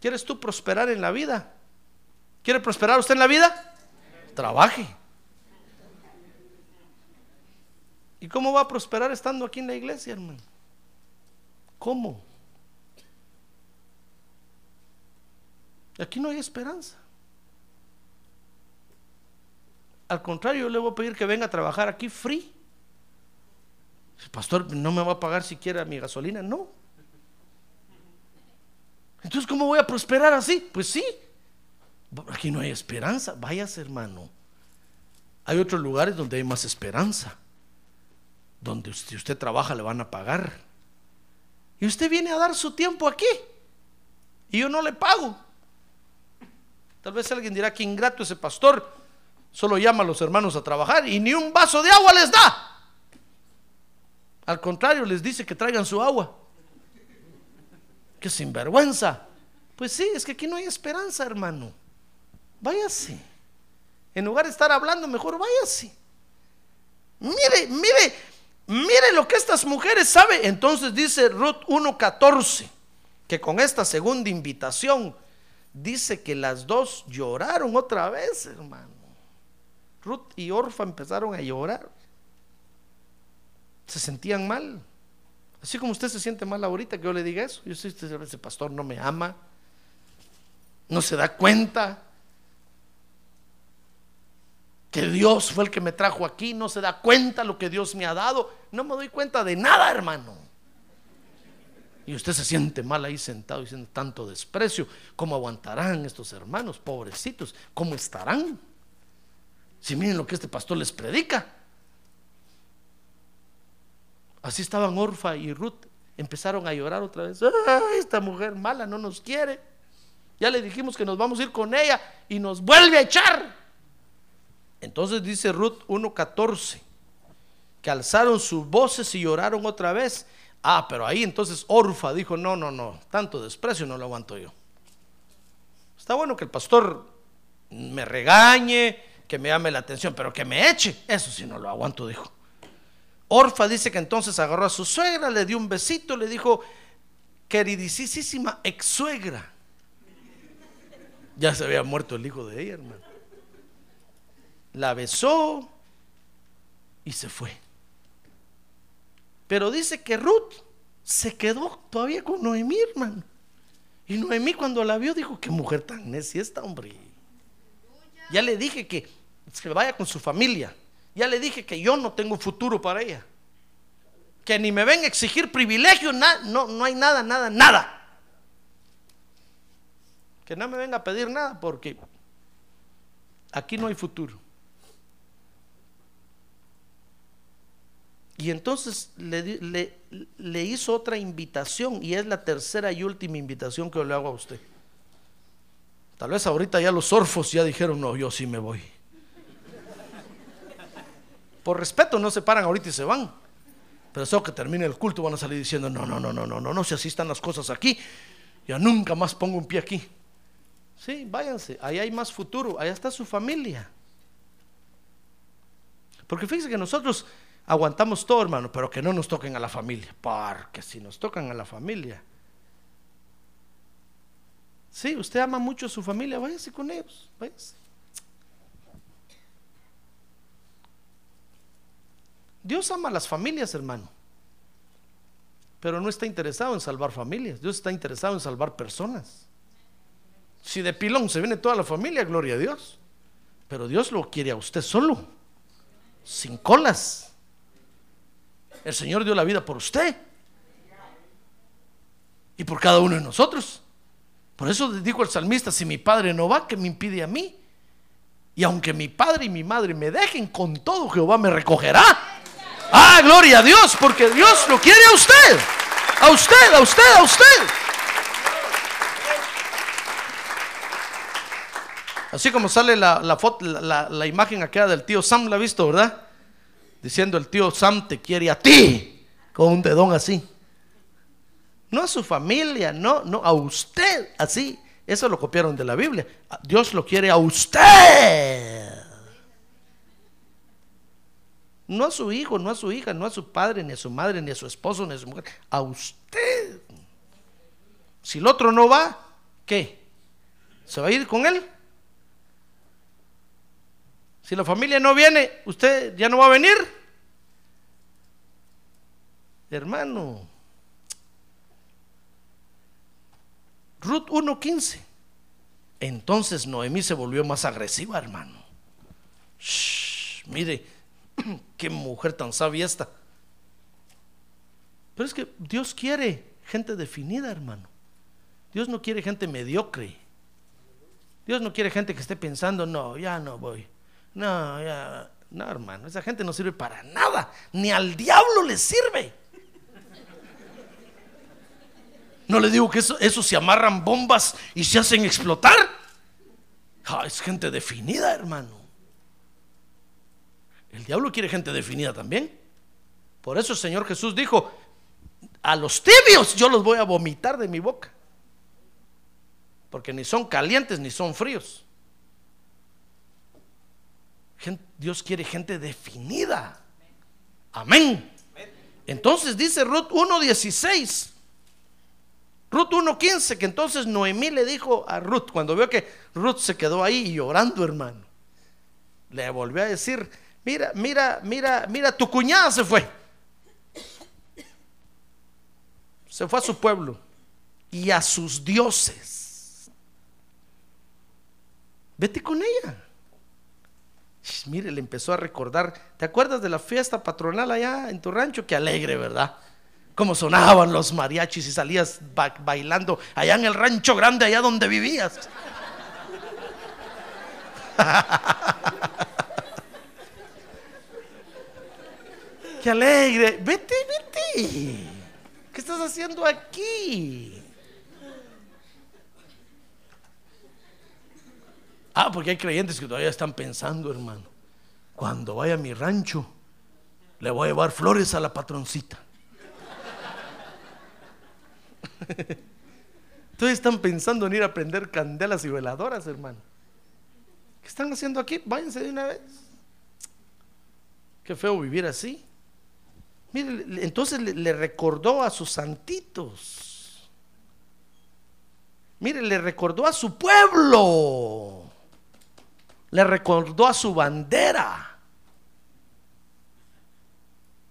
¿Quieres tú prosperar en la vida? ¿Quiere prosperar usted en la vida? Trabaje. ¿Y cómo va a prosperar estando aquí en la iglesia, hermano? ¿Cómo? Aquí no hay esperanza. Al contrario, yo le voy a pedir que venga a trabajar aquí free. El pastor no me va a pagar siquiera mi gasolina, no. Entonces, ¿cómo voy a prosperar así? Pues sí, aquí no hay esperanza. Váyase, hermano. Hay otros lugares donde hay más esperanza. Donde si usted trabaja le van a pagar. Y usted viene a dar su tiempo aquí. Y yo no le pago. Tal vez alguien dirá que ingrato ese pastor. Solo llama a los hermanos a trabajar y ni un vaso de agua les da. Al contrario, les dice que traigan su agua que sinvergüenza. Pues sí, es que aquí no hay esperanza, hermano. Váyase. En lugar de estar hablando, mejor váyase. Mire, mire, mire lo que estas mujeres saben. Entonces dice Ruth 1.14, que con esta segunda invitación dice que las dos lloraron otra vez, hermano. Ruth y Orfa empezaron a llorar. Se sentían mal. Así como usted se siente mal ahorita que yo le diga eso. Yo sé que ese pastor no me ama, no se da cuenta que Dios fue el que me trajo aquí, no se da cuenta lo que Dios me ha dado. No me doy cuenta de nada, hermano. Y usted se siente mal ahí sentado diciendo tanto desprecio. ¿Cómo aguantarán estos hermanos, pobrecitos? ¿Cómo estarán? Si miren lo que este pastor les predica. Así estaban Orfa y Ruth. Empezaron a llorar otra vez. esta mujer mala no nos quiere. Ya le dijimos que nos vamos a ir con ella y nos vuelve a echar. Entonces dice Ruth 1.14 que alzaron sus voces y lloraron otra vez. Ah, pero ahí entonces Orfa dijo, no, no, no, tanto desprecio no lo aguanto yo. Está bueno que el pastor me regañe, que me llame la atención, pero que me eche, eso sí no lo aguanto, dijo. Orfa dice que entonces agarró a su suegra, le dio un besito, le dijo, queridísima ex suegra. Ya se había muerto el hijo de ella, hermano. La besó y se fue. Pero dice que Ruth se quedó todavía con Noemí, hermano. Y Noemí cuando la vio dijo, qué mujer tan necia esta, hombre. Ya le dije que se vaya con su familia. Ya le dije que yo no tengo futuro para ella. Que ni me ven a exigir privilegio, no, no hay nada, nada, nada. Que no me venga a pedir nada porque aquí no hay futuro. Y entonces le, le, hizo otra invitación y es la tercera y última invitación que le hago a usted. Tal vez ahorita ya los orfos ya dijeron, no, yo sí me voy. Por respeto no se paran ahorita y se van. Pero eso que termine el culto van a salir diciendo, no, no, no, no, no, no, no, si así están las cosas aquí, ya nunca más pongo un pie aquí. Sí, váyanse, ahí hay más futuro, allá está su familia. Porque fíjense que nosotros aguantamos todo, hermano, pero que no nos toquen a la familia. Porque si nos tocan a la familia. Sí, usted ama mucho a su familia, váyase con ellos, váyase. Dios ama a las familias, hermano. Pero no está interesado en salvar familias. Dios está interesado en salvar personas. Si de pilón se viene toda la familia, gloria a Dios. Pero Dios lo quiere a usted solo, sin colas. El Señor dio la vida por usted y por cada uno de nosotros. Por eso dijo el salmista, si mi padre no va, ¿qué me impide a mí? Y aunque mi padre y mi madre me dejen, con todo Jehová me recogerá. Ah, gloria a Dios, porque Dios lo quiere a usted. A usted, a usted, a usted. Así como sale la, foto, la, la, imagen acá del tío Sam, ¿la ha visto, verdad? Diciendo el tío Sam te quiere a ti, con un dedón así. No a su familia, no, no, a usted, así. Eso lo copiaron de la Biblia. Dios lo quiere a usted. No a su hijo, no a su hija, no a su padre, ni a su madre, ni a su esposo, ni a su mujer. A usted. Si el otro no va, ¿qué? ¿Se va a ir con él? Si la familia no viene, ¿usted ya no va a venir? Hermano. Ruth 1.15. Entonces Noemí se volvió más agresiva, hermano. mire, qué mujer tan sabia esta. Pero es que Dios quiere gente definida, hermano. Dios no quiere gente mediocre. Dios no quiere gente que esté pensando, no, ya no voy. No, ya, no, hermano, esa gente no sirve para nada, ni al diablo le sirve. No le digo que eso, se amarran bombas y se hacen explotar. Ah, es gente definida, hermano. El diablo quiere gente definida también. Por eso el Señor Jesús dijo, a los tibios yo los voy a vomitar de mi boca. Porque ni son calientes ni son fríos. Dios quiere gente definida. Amén. Entonces dice Ruth 1.16. Ruth 1.15, que entonces Noemí le dijo a Ruth, cuando vio que Ruth se quedó ahí llorando, hermano, le volvió a decir, mira, mira, mira, mira, tu cuñada se fue. Se fue a su pueblo y a sus dioses. Vete con ella. Mire, le empezó a recordar. ¿Te acuerdas de la fiesta patronal allá en tu rancho? Qué alegre, ¿verdad? Cómo sonaban los mariachis y salías bailando allá en el rancho grande, allá donde vivías. Qué alegre. Vete, vete. ¿Qué estás haciendo aquí? Ah, porque hay creyentes que todavía están pensando, hermano. Cuando vaya a mi rancho, le voy a llevar flores a la patroncita. Todavía están pensando en ir a prender candelas y veladoras, hermano. ¿Qué están haciendo aquí? Váyanse de una vez. Qué feo vivir así. Mire, entonces le recordó a sus santitos. Mire, le recordó a su pueblo. Le recordó a su bandera.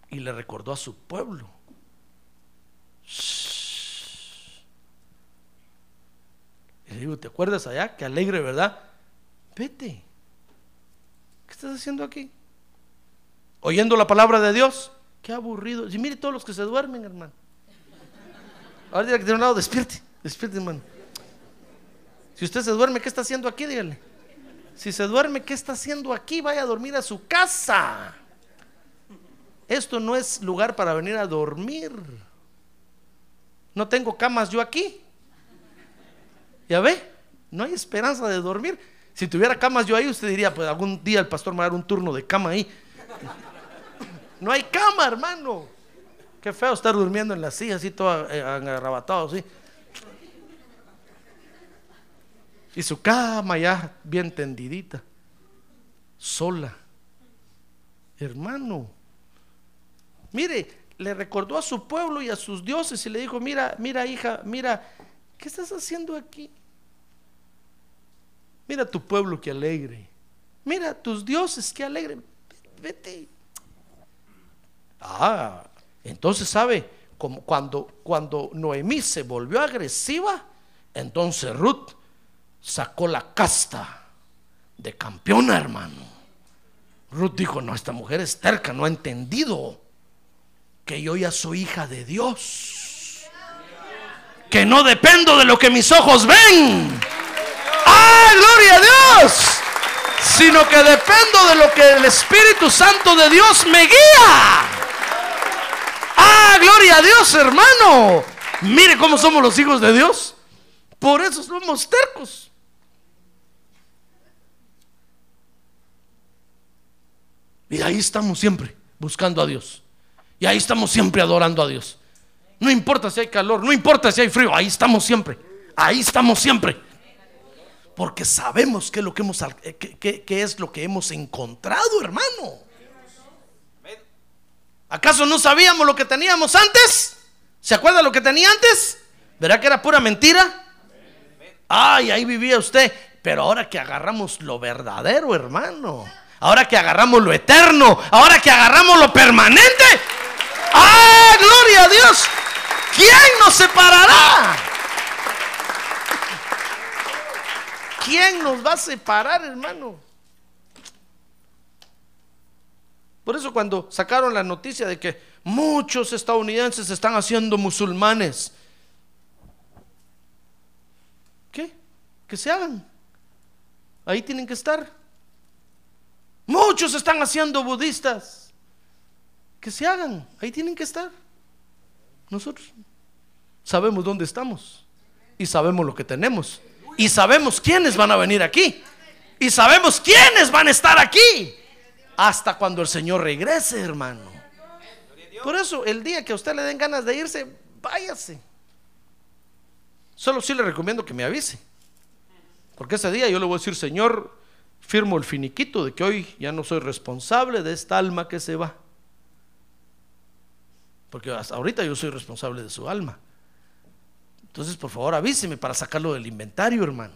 Y le recordó a su pueblo. Y le digo, ¿te acuerdas allá? Qué alegre, ¿verdad? Vete. ¿Qué estás haciendo aquí? Oyendo la palabra de Dios. Qué aburrido. Y mire todos los que se duermen, hermano. Ahora que tiene un lado, despierte, despierte, hermano. Si usted se duerme, ¿qué está haciendo aquí? Dígale. Si se duerme, ¿qué está haciendo aquí? Vaya a dormir a su casa. Esto no es lugar para venir a dormir. No tengo camas yo aquí. ¿Ya ve? No hay esperanza de dormir. Si tuviera camas yo ahí, usted diría, pues algún día el pastor me va a dar un turno de cama ahí. No hay cama, hermano. Qué feo estar durmiendo en la silla así todo eh, agarrabatado así. Y su cama ya bien tendidita, sola. Hermano, mire, le recordó a su pueblo y a sus dioses y le dijo, mira, mira hija, mira, ¿qué estás haciendo aquí? Mira tu pueblo que alegre. Mira tus dioses que alegre. Vete. Ah, entonces sabe, como cuando, cuando Noemí se volvió agresiva, entonces Ruth sacó la casta de campeona, hermano. Ruth dijo, no, esta mujer es terca, no ha entendido que yo ya soy hija de Dios. Que no dependo de lo que mis ojos ven. ¡Ah, gloria a Dios! Sino que dependo de lo que el Espíritu Santo de Dios me guía. ¡Ah, gloria a Dios, hermano! Mire cómo somos los hijos de Dios. Por eso somos tercos. Y ahí estamos siempre buscando a Dios. Y ahí estamos siempre adorando a Dios. No importa si hay calor, no importa si hay frío, ahí estamos siempre. Ahí estamos siempre. Porque sabemos qué es lo que hemos, qué es lo que hemos encontrado, hermano. ¿Acaso no sabíamos lo que teníamos antes? ¿Se acuerda lo que tenía antes? ¿Verá que era pura mentira? Ay, ahí vivía usted. Pero ahora que agarramos lo verdadero, hermano. Ahora que agarramos lo eterno. Ahora que agarramos lo permanente. ¡Ah, gloria a Dios! ¿Quién nos separará? ¿Quién nos va a separar, hermano? Por eso cuando sacaron la noticia de que muchos estadounidenses están haciendo musulmanes, ¿qué? Que se hagan. Ahí tienen que estar. Muchos están haciendo budistas. Que se hagan. Ahí tienen que estar. Nosotros sabemos dónde estamos. Y sabemos lo que tenemos. Y sabemos quiénes van a venir aquí. Y sabemos quiénes van a estar aquí hasta cuando el Señor regrese, hermano. Por eso, el día que a usted le den ganas de irse, váyase. Solo sí le recomiendo que me avise. Porque ese día yo le voy a decir, Señor, firmo el finiquito de que hoy ya no soy responsable de esta alma que se va. Porque hasta ahorita yo soy responsable de su alma. Entonces, por favor, avíseme para sacarlo del inventario, hermano.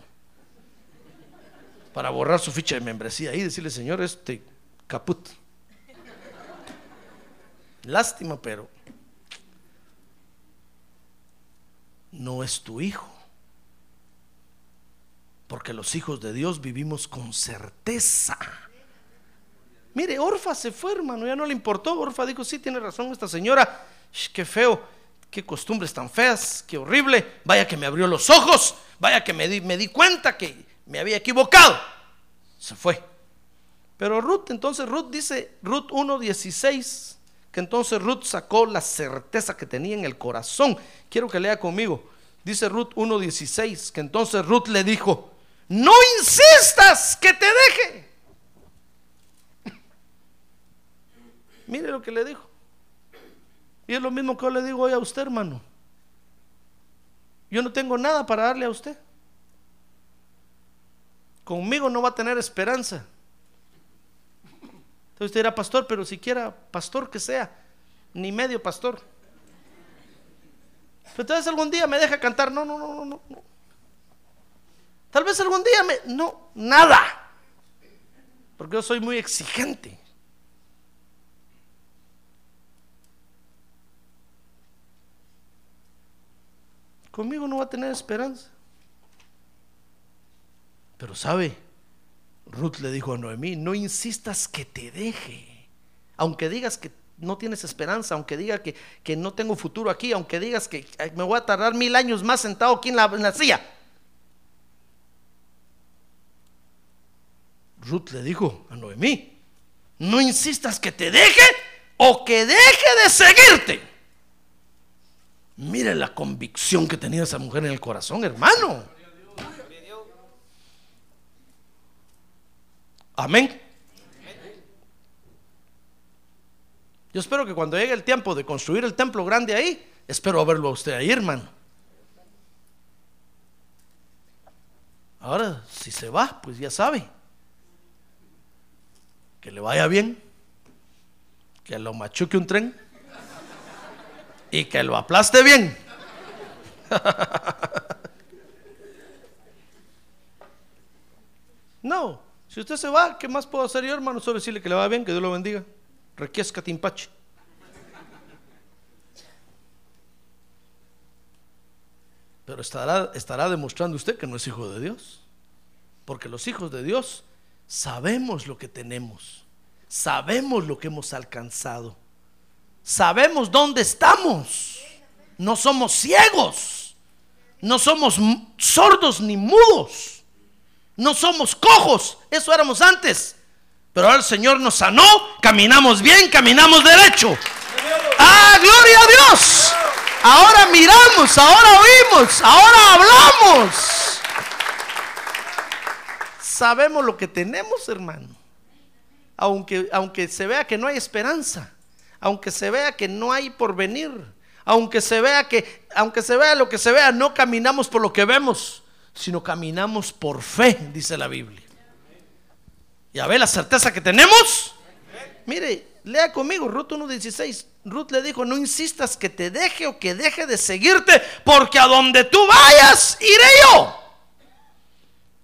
Para borrar su ficha de membresía y decirle, Señor, este caput. Lástima, pero no es tu hijo. Porque los hijos de Dios vivimos con certeza. Mire, Orfa se fue, hermano, ya no le importó. Orfa dijo, sí, tiene razón esta señora. qué feo, qué costumbres tan feas, qué horrible. Vaya que me abrió los ojos, vaya que me di, me di cuenta que me había equivocado. Se fue. Pero Ruth, entonces Ruth dice, Ruth 1.16, que entonces Ruth sacó la certeza que tenía en el corazón. Quiero que lea conmigo. Dice Ruth 1.16, que entonces Ruth le dijo, no insistas que te deje. Mire lo que le dijo. Y es lo mismo que yo le digo hoy a usted, hermano. Yo no tengo nada para darle a usted. Conmigo no va a tener esperanza. Entonces usted era pastor, pero siquiera pastor que sea, ni medio pastor. Pero entonces algún día me deja cantar. No, no, no, no, no. Tal vez algún día me... No, nada. Porque yo soy muy exigente. Conmigo no va a tener esperanza. Pero sabe, Ruth le dijo a Noemí, no insistas que te deje. Aunque digas que no tienes esperanza, aunque diga que, que no tengo futuro aquí, aunque digas que me voy a tardar mil años más sentado aquí la, en la silla. Ruth le dijo a Noemí, no insistas que te deje o que deje de seguirte. Mire la convicción que tenía esa mujer en el corazón, hermano. Amén. Yo espero que cuando llegue el tiempo de construir el templo grande ahí, espero verlo a usted ahí, hermano. Ahora, si se va, pues ya sabe. Que le vaya bien. Que lo machuque un tren. Y que lo aplaste bien. No, si usted se va, ¿qué más puedo hacer yo, hermano? Solo decirle que le va bien, que Dios lo bendiga. Requiesca timpache. Pero estará, estará demostrando usted que no es hijo de Dios. Porque los hijos de Dios sabemos lo que tenemos, sabemos lo que hemos alcanzado, sabemos dónde estamos. No somos ciegos, no somos sordos ni mudos, no somos cojos, eso éramos antes. Pero ahora el Señor nos sanó, caminamos bien, caminamos derecho. ¡Ah, gloria a Dios! Ahora miramos, ahora oímos, ahora hablamos. Sabemos lo que tenemos, hermano. Aunque, aunque se vea que no hay esperanza, aunque se vea que no hay porvenir, aunque se vea que, aunque se vea lo que se vea, no caminamos por lo que vemos, sino caminamos por fe, dice la Biblia. ¿Ya ve la certeza que tenemos? Mire, lea conmigo, Ruth 1.16. Ruth le dijo, no insistas que te deje o que deje de seguirte, porque a donde tú vayas, iré yo.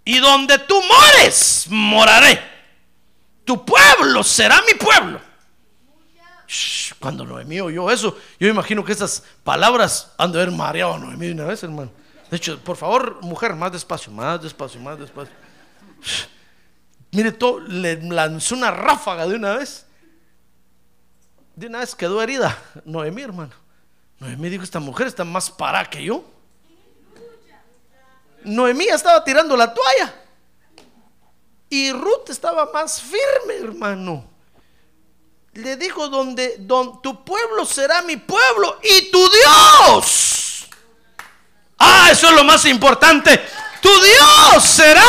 Y donde tú mores, moraré. Tu pueblo será mi pueblo. Cuando Noemí oyó eso, yo imagino que esas palabras han de haber mareado a Noemí una vez, hermano. De hecho, por favor, mujer, más despacio, más despacio, más despacio. Mire, todo, le lanzó una ráfaga de una vez. De una vez quedó herida Noemí, hermano. Noemí dijo, esta mujer está más para que yo. Noemí estaba tirando la toalla. Y Ruth estaba más firme, hermano. Le dijo, donde, don, tu pueblo será mi pueblo y tu Dios. Ah, eso es lo más importante. Tu Dios será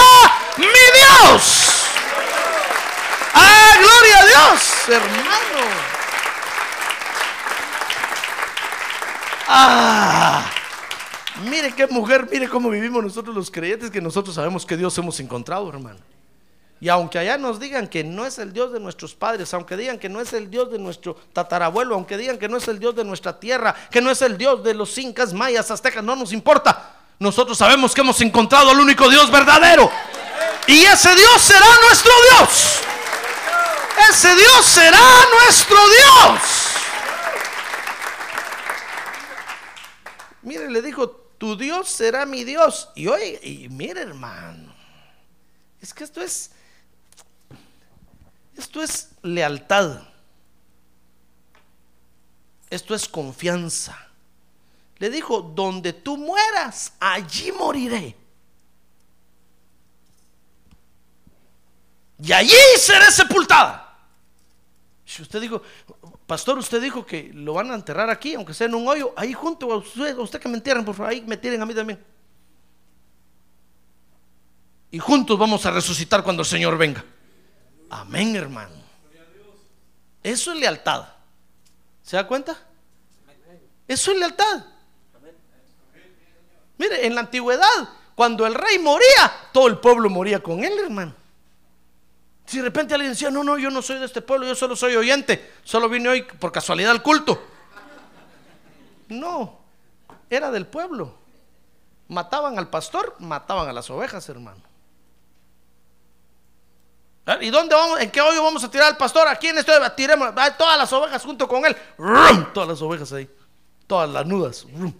mi Dios. Ah, gloria a Dios, hermano. Ah, mire qué mujer, mire cómo vivimos nosotros los creyentes, que nosotros sabemos que Dios hemos encontrado, hermano. Y aunque allá nos digan que no es el Dios de nuestros padres, aunque digan que no es el Dios de nuestro tatarabuelo, aunque digan que no es el Dios de nuestra tierra, que no es el Dios de los incas, mayas, aztecas, no nos importa. Nosotros sabemos que hemos encontrado al único Dios verdadero. Y ese Dios será nuestro Dios. Ese Dios será nuestro Dios. Mire, le dijo, tu Dios será mi Dios. Y oye, y mire hermano, es que esto es, esto es lealtad. Esto es confianza. Le dijo, donde tú mueras, allí moriré. Y allí seré sepultada. Si usted dijo, pastor, usted dijo que lo van a enterrar aquí, aunque sea en un hoyo, ahí junto a usted, que me entierren, por favor, ahí me tiren a mí también. Y juntos vamos a resucitar cuando el Señor venga. Amén, hermano. Eso es lealtad. ¿Se da cuenta? Eso es lealtad. Mire, en la antigüedad, cuando el rey moría, todo el pueblo moría con él, hermano. Si de repente alguien decía, no, no, yo no soy de este pueblo, yo solo soy oyente, solo vine hoy por casualidad al culto. No, era del pueblo. Mataban al pastor, mataban a las ovejas, hermano. ¿Ah? ¿Y dónde vamos? ¿En qué hoyo vamos a tirar al pastor? Aquí en este hoyo, tiremos ah, todas las ovejas junto con él. ¡Rum! Todas las ovejas ahí. Todas las nudas. ¡Rum!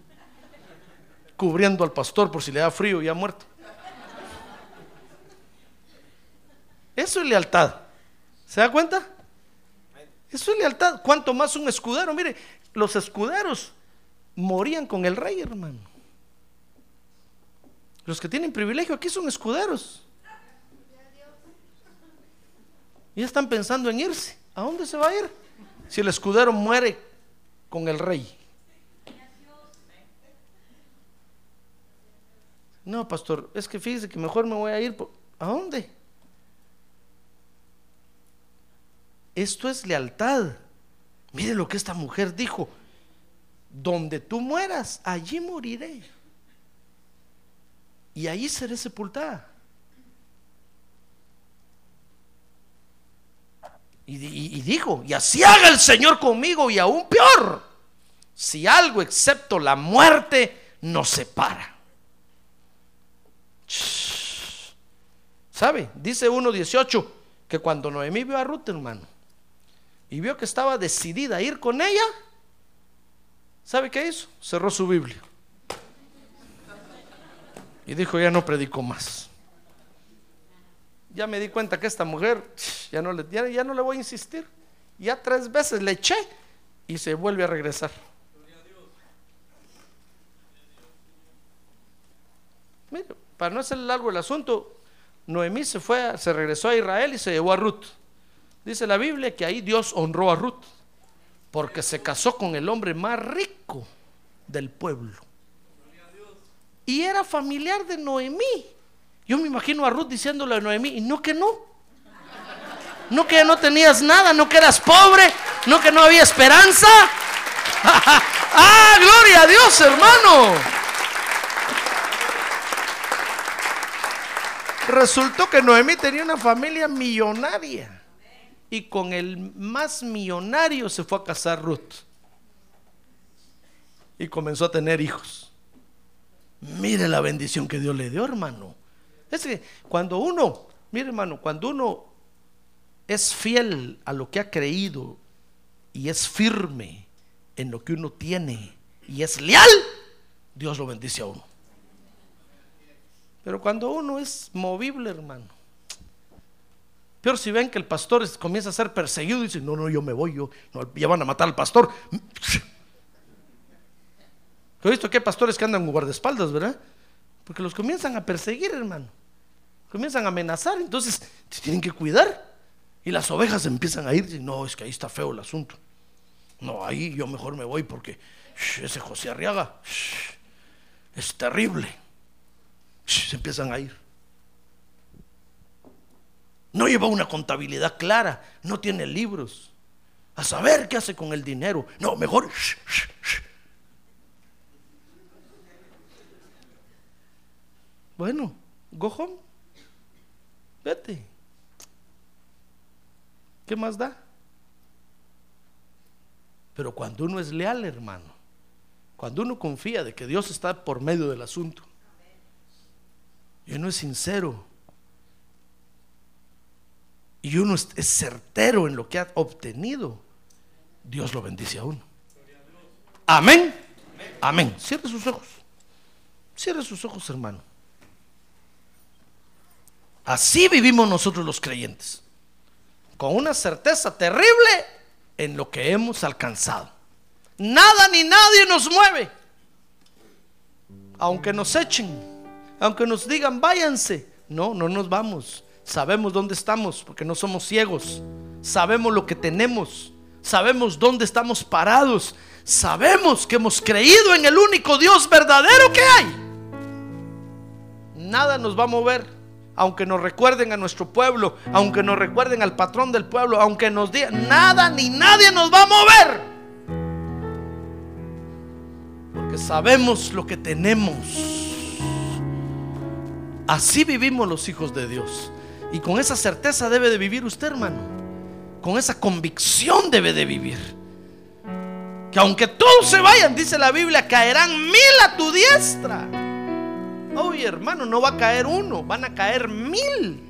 Cubriendo al pastor por si le da frío y ha muerto. Eso es lealtad. ¿Se da cuenta? Eso es lealtad. Cuanto más un escudero. Mire, los escuderos morían con el rey, hermano. Los que tienen privilegio aquí son escuderos. Y están pensando en irse. ¿A dónde se va a ir? Si el escudero muere con el rey. No, pastor, es que fíjese que mejor me voy a ir. ¿A dónde? Esto es lealtad. Mire lo que esta mujer dijo. Donde tú mueras, allí moriré. Y allí seré sepultada. Y, dijo, y así haga el Señor conmigo y aún peor, si algo excepto la muerte nos separa. ¿Sabe? Dice 1.18 que cuando Noemí vio a Ruth, hermano, y vio que estaba decidida a ir con ella, ¿sabe qué hizo? Cerró su Biblia. Y dijo, ya no predico más. Ya me di cuenta que esta mujer, ya no le, ya, no le voy a insistir. Ya tres veces le eché y se vuelve a regresar. Mire, para no hacer largo el asunto, Noemí se fue, se regresó a Israel y se llevó a Ruth. Dice la Biblia que ahí Dios honró a Ruth porque se casó con el hombre más rico del pueblo. Y era familiar de Noemí. Yo me imagino a Ruth diciéndole a Noemí, y no que no. No que no tenías nada, no que eras pobre, no que no había esperanza. ah, gloria a Dios, hermano. Resultó que Noemí tenía una familia millonaria y con el más millonario se fue a casar Ruth. Y comenzó a tener hijos. Mire la bendición que Dios le dio, hermano. Es que cuando uno, mire hermano, cuando uno es fiel a lo que ha creído y es firme en lo que uno tiene y es leal, Dios lo bendice a uno. Pero cuando uno es movible, hermano, Peor si ven que el pastor comienza a ser perseguido y dice, no, no, yo me voy, yo, ya van a matar al pastor. He visto que hay pastores que andan con guardaespaldas, ¿verdad? Porque los comienzan a perseguir, hermano. Comienzan a amenazar, entonces se tienen que cuidar. Y las ovejas empiezan a ir, y no, es que ahí está feo el asunto. No, ahí yo mejor me voy porque ese José Arriaga es terrible. se empiezan a ir. No lleva una contabilidad clara, no tiene libros. A saber qué hace con el dinero. No, mejor. Bueno, go Vete. ¿Qué más da? Pero cuando uno es leal, hermano, cuando uno confía de que Dios está por medio del asunto, y uno es sincero, y uno es certero en lo que ha obtenido, Dios lo bendice a uno. Amén. Amén. Cierre sus ojos. Cierre sus ojos, hermano. Así vivimos nosotros los creyentes. Con una certeza terrible en lo que hemos alcanzado. Nada ni nadie nos mueve. Aunque nos echen, aunque nos digan váyanse, no, no nos vamos. Sabemos dónde estamos porque no somos ciegos. Sabemos lo que tenemos. Sabemos dónde estamos parados. Sabemos que hemos creído en el único Dios verdadero que hay. Nada nos va a mover. Aunque nos recuerden a nuestro pueblo, aunque nos recuerden al patrón del pueblo, aunque nos digan, nada ni nadie nos va a mover. Porque sabemos lo que tenemos. Así vivimos los hijos de Dios. Y con esa certeza debe de vivir usted, hermano. Con esa convicción debe de vivir. Que aunque todos se vayan, dice la Biblia, caerán mil a tu diestra Oye, hermano, no va a caer uno, van a caer mil.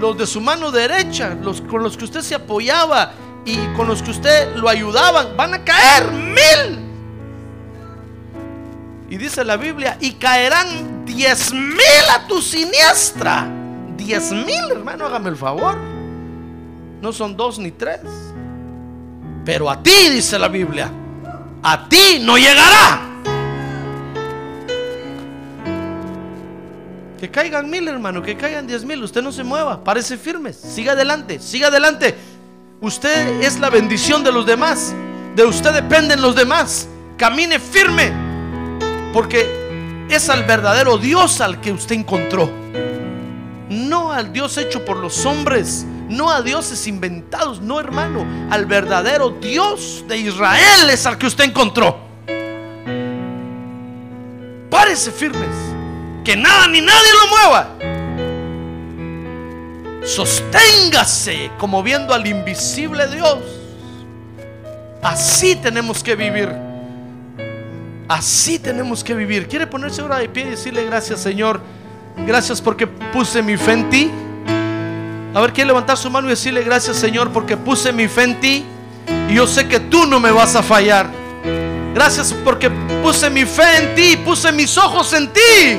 Los de su mano derecha, los con los que usted se apoyaba y con los que usted lo ayudaban, van a caer mil. Y dice la Biblia, y caerán diez mil a tu siniestra. Diez mil, hermano, hágame el favor. No son dos ni tres. Pero a ti, dice la Biblia, a ti no llegará. Que caigan mil, hermano, que caigan diez mil. Usted no se mueva, parece firme. Siga adelante, siga adelante. Usted es la bendición de los demás. De usted dependen los demás. Camine firme. Porque es al verdadero Dios al que usted encontró. No al Dios hecho por los hombres. No a dioses inventados. No, hermano. Al verdadero Dios de Israel es al que usted encontró. Párese firmes. Que nada ni nadie lo mueva. Sosténgase como viendo al invisible Dios. Así tenemos que vivir. Así tenemos que vivir. ¿Quiere ponerse ahora de pie y decirle gracias Señor? Gracias porque puse mi fe en ti. A ver, quiere levantar su mano y decirle gracias Señor porque puse mi fe en ti. Y yo sé que tú no me vas a fallar. Gracias porque puse mi fe en ti, puse mis ojos en ti.